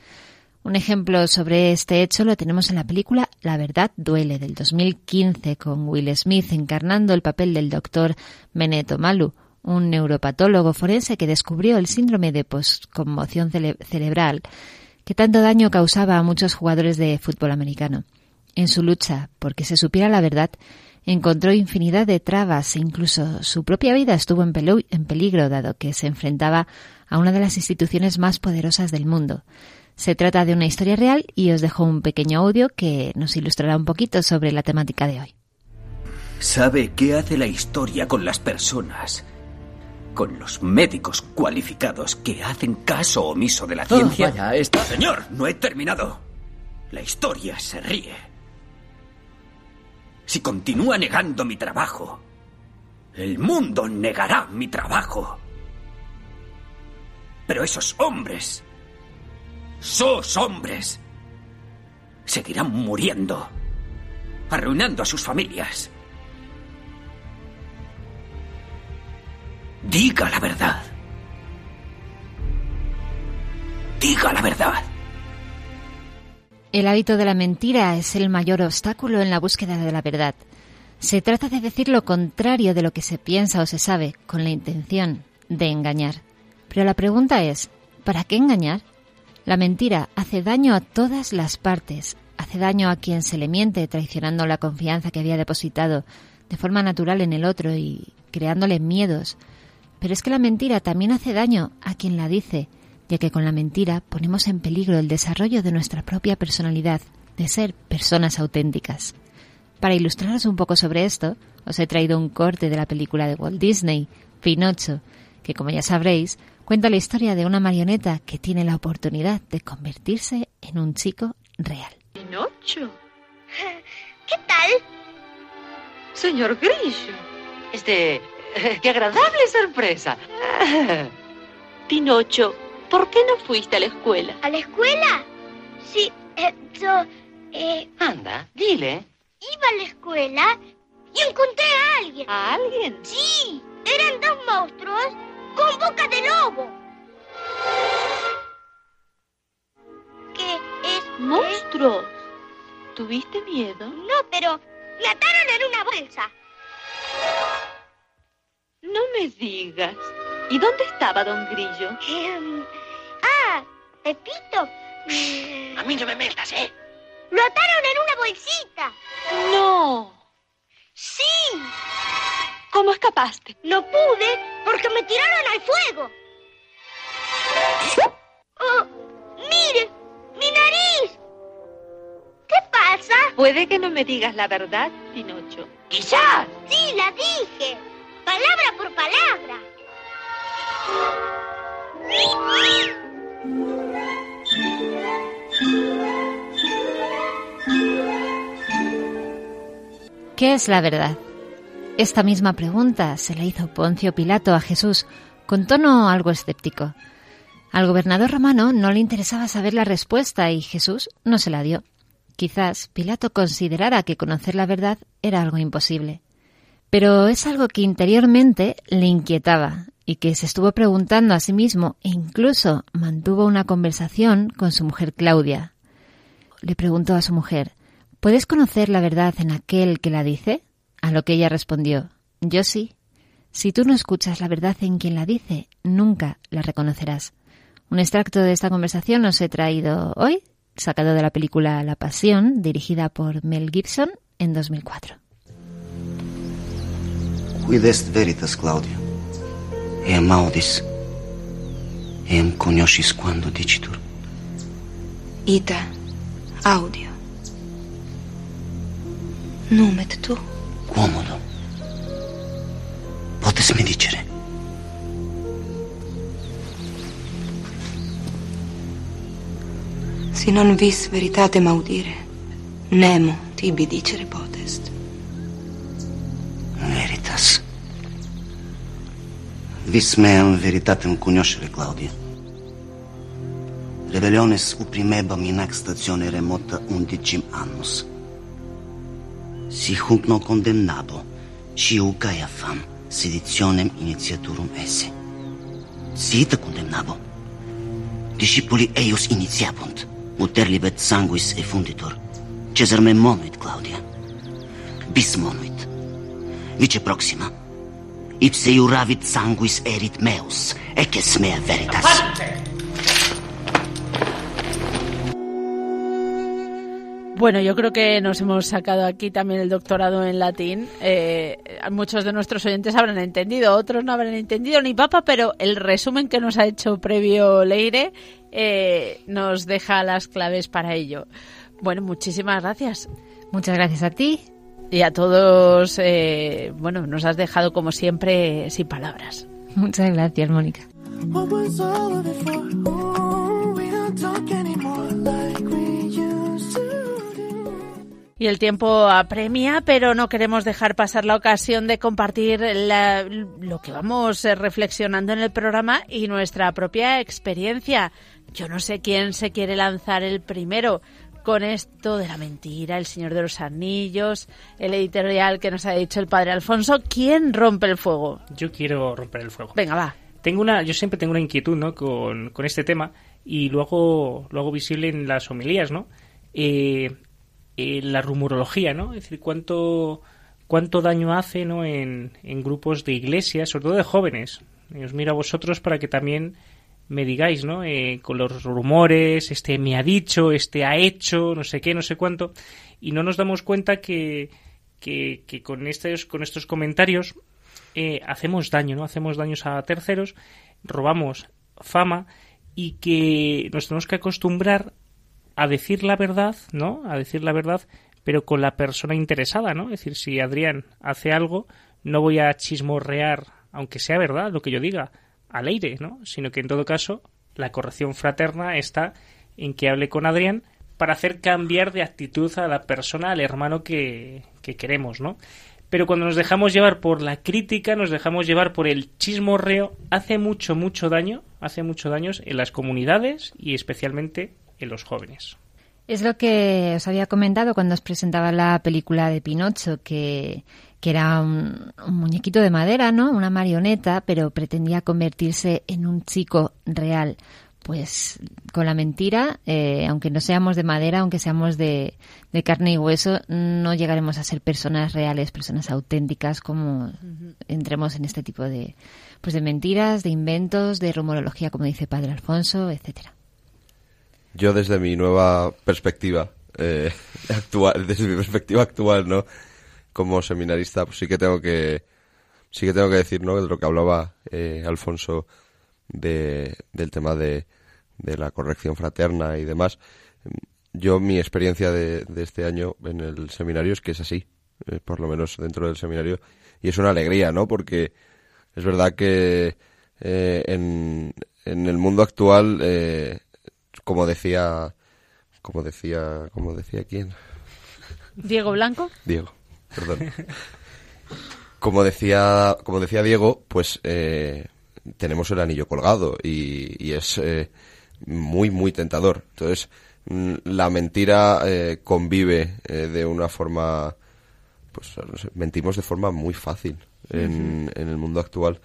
Un ejemplo sobre este hecho lo tenemos en la película La verdad duele del 2015 con Will Smith encarnando el papel del doctor Meneto Malu, un neuropatólogo forense que descubrió el síndrome de posconmoción cele- cerebral que tanto daño causaba a muchos jugadores de fútbol americano. En su lucha porque se supiera la verdad, encontró infinidad de trabas e incluso su propia vida estuvo en peligro dado que se enfrentaba a una de las instituciones más poderosas del mundo. Se trata de una historia real y os dejo un pequeño audio que nos ilustrará un poquito sobre la temática de hoy. ¿Sabe qué hace la historia con las personas? Con los médicos cualificados que hacen caso omiso de la Oh, ciencia. vaya, está- Señor, no he terminado. La historia se ríe. Si continúa negando mi trabajo, el mundo negará mi trabajo. Pero esos hombres, sus hombres, seguirán muriendo, arruinando a sus familias. Diga la verdad. Diga la verdad. El hábito de la mentira es el mayor obstáculo en la búsqueda de la verdad. Se trata de decir lo contrario de lo que se piensa o se sabe, con la intención de engañar. Pero la pregunta es, ¿para qué engañar? La mentira hace daño a todas las partes. Hace daño a quien se le miente, traicionando la confianza que había depositado de forma natural en el otro y creándole miedos. Pero es que la mentira también hace daño a quien la dice, ya que con la mentira ponemos en peligro el desarrollo de nuestra propia personalidad, de ser personas auténticas. Para ilustraros un poco sobre esto, os he traído un corte de la película de Walt Disney, Pinocho, que como ya sabréis, cuenta la historia de una marioneta que tiene la oportunidad de convertirse en un chico real. Pinocho. ¿Qué tal? Señor Grillo. Este, qué agradable sorpresa. Pinocho, ¿por qué no fuiste a la escuela? ¿A la escuela? Sí, eh, yo eh, Anda, dile. iba a la escuela y encontré a alguien. ¿A alguien? Sí, eran dos monstruos con boca de lobo. ¿Qué es? ¿Monstruos? ¿Tuviste miedo? No, pero me ataron en una bolsa. No me digas. ¿Y dónde estaba Don Grillo? Em, ah, Pepito. A mí no me metas, ¿eh? Lo ataron en una bolsita. No. Sí. ¿Cómo escapaste? No pude porque me tiraron al fuego. Oh, mire, mi nariz. ¿Qué pasa? Puede que no me digas la verdad, Pinocho. Quizás. Sí, la dije. Palabra por palabra. ¿Qué es la verdad? Esta misma pregunta se la hizo Poncio Pilato a Jesús con tono algo escéptico. Al gobernador romano no le interesaba saber la respuesta y Jesús no se la dio. Quizás Pilato considerara que conocer la verdad era algo imposible. Pero es algo que interiormente le inquietaba y que se estuvo preguntando a sí mismo e incluso mantuvo una conversación con su mujer Claudia. Le preguntó a su mujer, ¿Puedes conocer la verdad en aquel que la dice? A lo que ella respondió, Yo sí. Si tú no escuchas la verdad en quien la dice, nunca la reconocerás. Un extracto de esta conversación os he traído hoy, sacado de la película La Pasión, dirigida por Mel Gibson en 2004. Quid est veritas, Claudio? Eam audis, eam coniosis quando dicitur. Ita, audio. Numet tu. Quomodo. Potes mi dicere? Si non vis veritatem audire, nemo tibi dicere potest. Veritas. Vis meam veritatem cognoscere, Claudia. Rebelliones uprimebam in ac statione remota undicim annus. Si hunc non condemnabo, sciu Caiafam, seditionem initiaturum esse. Si ita condemnabo. Discipuli eius initiabunt, uter libet sanguis effunditur. Cesar me monuit, Claudia. Bis monuit. Vice proxima. Ipse iuravit sanguis erit meus, eques mea veritas. Bueno, yo creo que nos hemos sacado aquí también el doctorado en latín. Eh, muchos de nuestros oyentes habrán entendido, otros no habrán entendido ni papa, pero el resumen que nos ha hecho previo Leire eh, nos deja las claves para ello. Bueno, muchísimas gracias. Muchas gracias a ti. Y a todos, eh, bueno, nos has dejado como siempre sin palabras. Muchas gracias, Mónica. Y el tiempo apremia, pero no queremos dejar pasar la ocasión de compartir la- lo que vamos eh, reflexionando en el programa y nuestra propia experiencia. Yo no sé quién se quiere lanzar el primero con esto de la mentira, el Señor de los Anillos, el editorial que nos ha dicho el Padre Alfonso. ¿Quién rompe el fuego? Yo quiero romper el fuego. Venga, va. Tengo una, yo siempre tengo una inquietud, ¿no? Con, con este tema y luego lo hago visible en las homilías, ¿no? Eh, eh, la rumorología, ¿no? Es decir, cuánto, cuánto daño hace, ¿no? En, en grupos de iglesias, sobre todo de jóvenes. Y os miro a vosotros para que también me digáis, ¿no? Eh, con los rumores, este me ha dicho, este ha hecho, no sé qué, no sé cuánto. Y no nos damos cuenta que, que, que con, estos, con estos comentarios eh, hacemos daño, ¿no? Hacemos daños a terceros, robamos fama y que nos tenemos que acostumbrar a decir la verdad, ¿no? A decir la verdad, pero con la persona interesada, ¿no? Es decir, si Adrián hace algo, no voy a chismorrear, aunque sea verdad lo que yo diga, al aire, ¿no? Sino que en todo caso, la corrección fraterna está en que hable con Adrián para hacer cambiar de actitud a la persona, al hermano que, que queremos, ¿no? Pero cuando nos dejamos llevar por la crítica, nos dejamos llevar por el chismorreo, hace mucho, mucho daño, hace mucho daño en las comunidades y especialmente en los jóvenes. Es lo que os había comentado cuando os presentaba la película de Pinocho, que, que era un, un muñequito de madera, ¿no? Una marioneta, pero pretendía convertirse en un chico real. Pues con la mentira, eh, aunque no seamos de madera, aunque seamos de, de carne y hueso, no llegaremos a ser personas reales, personas auténticas, como entremos en este tipo de, pues de mentiras, de inventos, de rumorología, como dice Padre Alfonso, etcétera. Yo desde mi nueva perspectiva eh, actual, desde mi perspectiva actual, ¿no? Como seminarista, pues sí que tengo que, sí que tengo que decir, ¿no? De lo que hablaba eh, Alfonso de, del tema de, de la corrección fraterna y demás. Yo mi experiencia de, de este año en el seminario es que es así, eh, por lo menos dentro del seminario, y es una alegría, ¿no? Porque es verdad que eh, en, en el mundo actual eh, como decía como decía como decía quién. Diego Blanco. Diego perdón. Como decía como decía Diego pues eh, tenemos el anillo colgado y, y es eh, muy muy tentador. Entonces mm, la mentira eh, convive eh, de una forma pues no sé, mentimos de forma muy fácil en, en el mundo actual.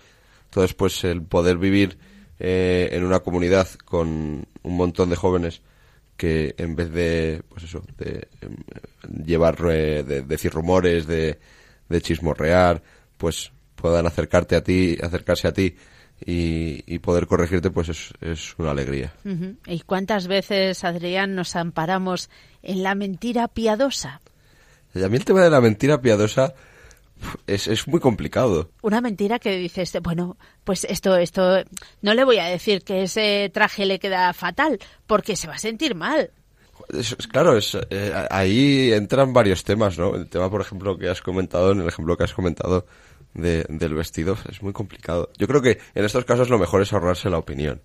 Entonces pues el poder vivir eh, en una comunidad con un montón de jóvenes que en vez de pues eso de em, llevar eh, de decir rumores de, de chismorrear pues puedan acercarte a ti acercarse a ti y, y poder corregirte pues es, es una alegría. ¿Y cuántas veces, Adrián, nos amparamos en la mentira piadosa? y a mí el tema de la mentira piadosa es, es muy complicado Una mentira que dices, bueno, pues esto, esto, no le voy a decir que ese traje le queda fatal, porque se va a sentir mal. Es- claro, es, eh, ahí entran varios temas, ¿no? El tema, por ejemplo, que has comentado, en el ejemplo que has comentado de- del vestido, es muy complicado. Yo creo que en estos casos lo mejor es ahorrarse la opinión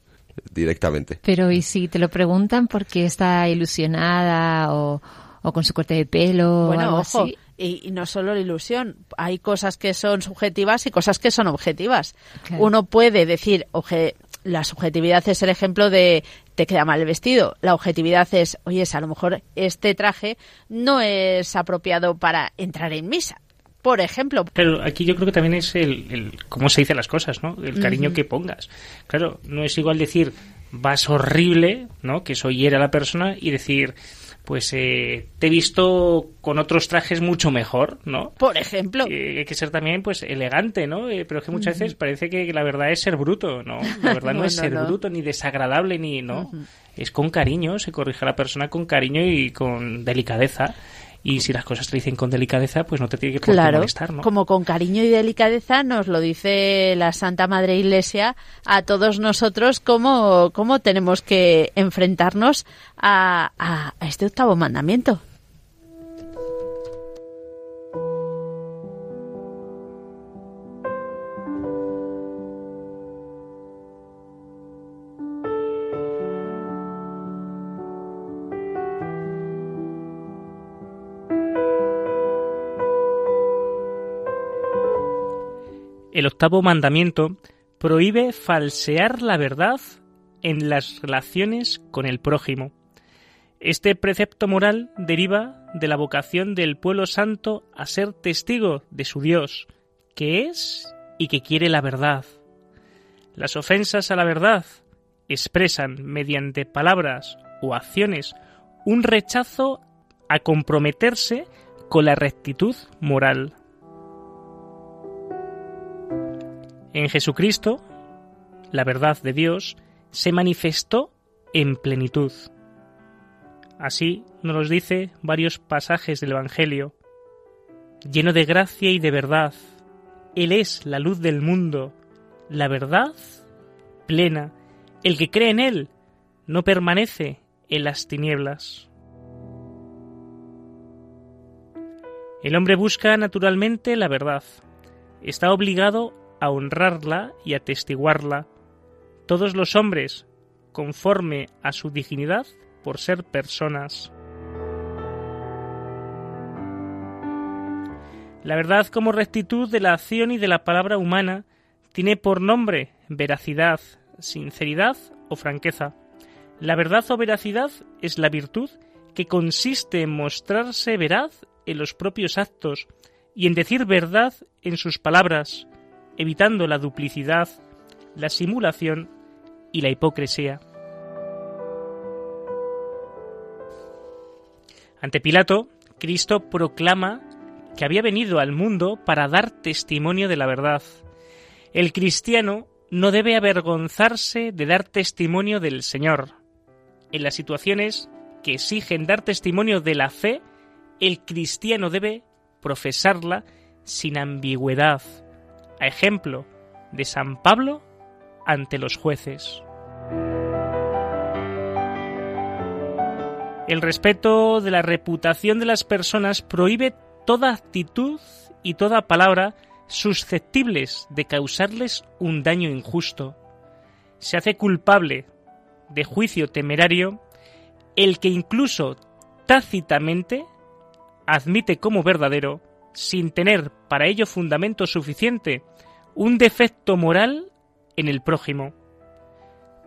directamente. Pero ¿y si te lo preguntan porque está ilusionada o, o con su corte de pelo o Bueno, algo ojo, así? Y, y no solo la ilusión, hay cosas que son subjetivas y cosas que son objetivas. Claro. Uno puede decir, oje, la subjetividad es el ejemplo de te queda mal el vestido. La objetividad es, oye, a lo mejor este traje no es apropiado para entrar en misa. Por ejemplo, Pero aquí yo creo que también es el, el cómo se dicen las cosas, ¿no? El cariño que pongas. Claro, no es igual decir vas horrible, ¿no? Que eso hiera a la persona y decir, pues eh, te he visto con otros trajes mucho mejor, ¿no? Por ejemplo. Eh, hay que ser también, pues, elegante, ¿no? Eh, pero es que muchas veces parece que la verdad es ser bruto, ¿no? La verdad no, No, es ser no. bruto ni desagradable ni, ¿no? Es con cariño, se corrige a la persona con cariño y con delicadeza. Y si las cosas te dicen con delicadeza, pues no te tiene que Claro, molestar, ¿no? como con cariño y delicadeza nos lo dice la Santa Madre Iglesia a todos nosotros cómo, cómo tenemos que enfrentarnos a, a- a este octavo mandamiento. El octavo mandamiento prohíbe falsear la verdad en las relaciones con el prójimo. Este precepto moral deriva de la vocación del pueblo santo a ser testigo de su Dios, que es y que quiere la verdad. Las ofensas a la verdad expresan mediante palabras o acciones un rechazo a comprometerse con la rectitud moral. En Jesucristo, la verdad de Dios se manifestó en plenitud. Así nos los dice varios pasajes del Evangelio. Lleno de gracia y de verdad, Él es la luz del mundo, la verdad plena. El que cree en Él no permanece en las tinieblas. El hombre busca naturalmente la verdad. Está obligado a honrarla y atestiguarla. Todos los hombres, conforme a su dignidad por ser personas. La verdad como rectitud de la acción y de la palabra humana tiene por nombre veracidad, sinceridad o franqueza. La verdad o veracidad es la virtud que consiste en mostrarse veraz en los propios actos y en decir verdad en sus palabras, evitando la duplicidad, la simulación y la hipocresía. Ante Pilato, Cristo proclama que había venido al mundo para dar testimonio de la verdad. El cristiano no debe avergonzarse de dar testimonio del Señor. En las situaciones que exigen dar testimonio de la fe, el cristiano debe profesarla sin ambigüedad, a ejemplo de San Pablo ante los jueces. El respeto de la reputación de las personas prohíbe toda actitud y toda palabra susceptibles de causarles un daño injusto. Se hace culpable de juicio temerario el que incluso tácitamente admite como verdadero, sin tener para ello fundamento suficiente, un defecto moral en el prójimo.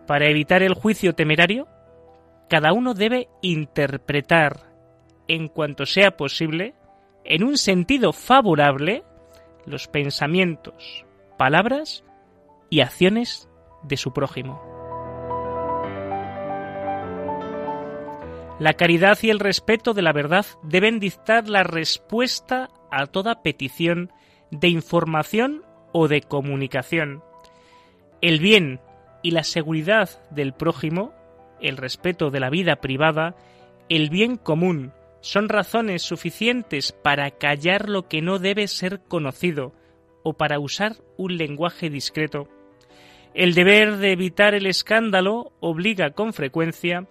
Para evitar el juicio temerario, cada uno debe interpretar, en cuanto sea posible, en un sentido favorable, los pensamientos, palabras y acciones de su prójimo. La caridad y el respeto de la verdad deben dictar la respuesta a toda petición de información o de comunicación. El bien y la seguridad del prójimo, el respeto de la vida privada, el bien común, son razones suficientes para callar lo que no debe ser conocido o para usar un lenguaje discreto. El deber de evitar el escándalo obliga con frecuencia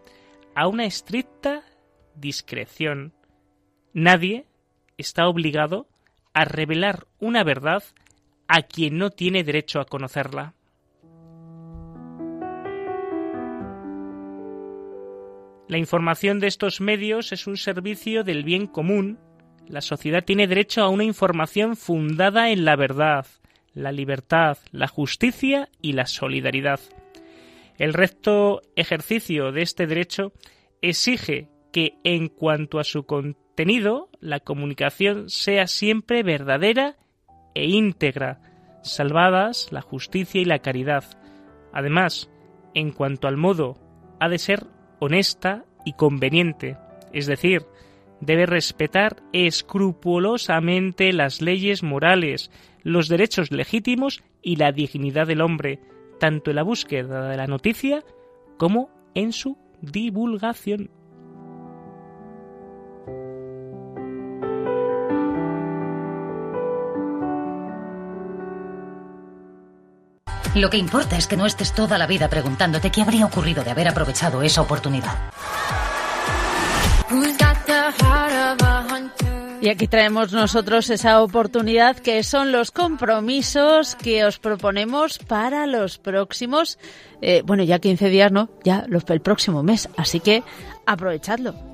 a una estricta discreción. Nadie está obligado a revelar una verdad a quien no tiene derecho a conocerla. La información de estos medios es un servicio del bien común. La sociedad tiene derecho a una información fundada en la verdad, la libertad, la justicia y la solidaridad. El recto ejercicio de este derecho exige que, en cuanto a su contenido, la comunicación sea siempre verdadera e íntegra, salvadas la justicia y la caridad. Además, en cuanto al modo, ha de ser honesta y conveniente, es decir, debe respetar escrupulosamente las leyes morales, los derechos legítimos y la dignidad del hombre, tanto en la búsqueda de la noticia como en su divulgación. Lo que importa es que no estés toda la vida preguntándote qué habría ocurrido de haber aprovechado esa oportunidad. Y aquí traemos nosotros esa oportunidad que son los compromisos que os proponemos para los próximos, eh, bueno, ya 15 días, ¿no? Ya los, el próximo mes. Así que aprovechadlo.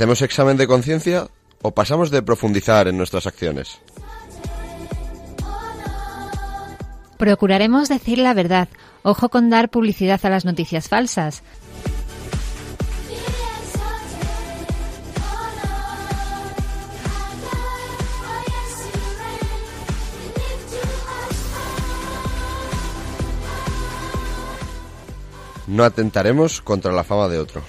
¿Hacemos examen de conciencia o pasamos de profundizar en nuestras acciones? Procuraremos decir la verdad. Ojo con dar publicidad a las noticias falsas. No atentaremos contra la fama de otro.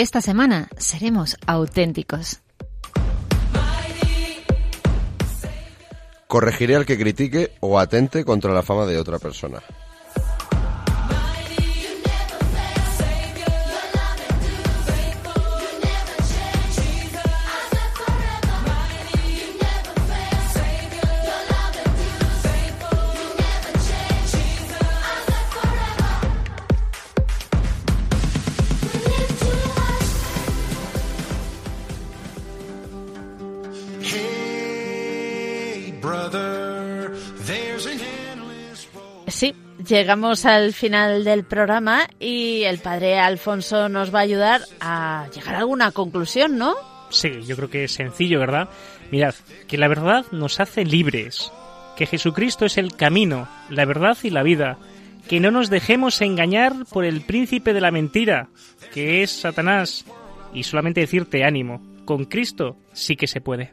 Esta semana seremos auténticos. Corregiré al que critique o atente contra la fama de otra persona. Llegamos al final del programa y el padre Alfonso nos va a ayudar a llegar a alguna conclusión, ¿no? Sí, yo creo que es sencillo, ¿verdad? Mirad, que la verdad nos hace libres, que Jesucristo es el camino, la verdad y la vida, que no nos dejemos engañar por el príncipe de la mentira, que es Satanás, y solamente decirte ánimo, con Cristo sí que se puede.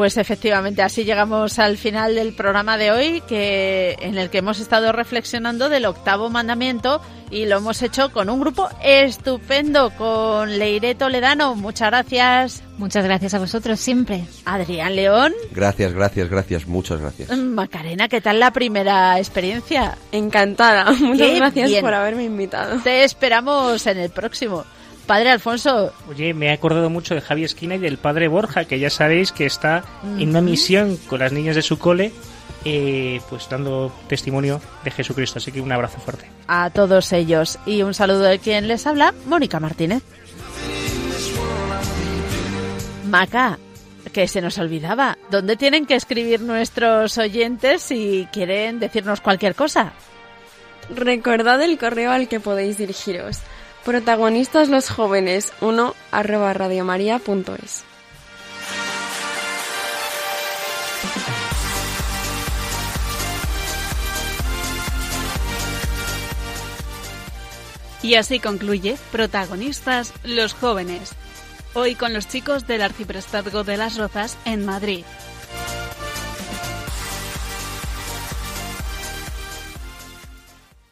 Pues efectivamente, así llegamos al final del programa de hoy, que en el que hemos estado reflexionando del octavo mandamiento y lo hemos hecho con un grupo estupendo, con Leire Toledano. Muchas gracias. Muchas gracias a vosotros siempre. Adrián León. Gracias, gracias, gracias, muchas gracias. Macarena, ¿qué tal la primera experiencia? Encantada. Muchas Qué gracias bien. por haberme invitado. Te esperamos en el próximo. Padre Alfonso, Oye, me he acordado mucho de Javi Esquina y del padre Borja, que ya sabéis que está en una misión con las niñas de su cole, eh, pues dando testimonio de Jesucristo. Así que un abrazo fuerte. a todos ellos y un saludo de quien les habla, Mónica Martínez. Maca, que se nos olvidaba, ¿dónde tienen que escribir nuestros oyentes si quieren decirnos cualquier cosa? Recordad el correo al que podéis dirigiros. Protagonistas los jóvenes 1 arroba radiomaria.es. Y así concluye Protagonistas los jóvenes. Hoy con los chicos del Arciprestazgo de las Rozas en Madrid.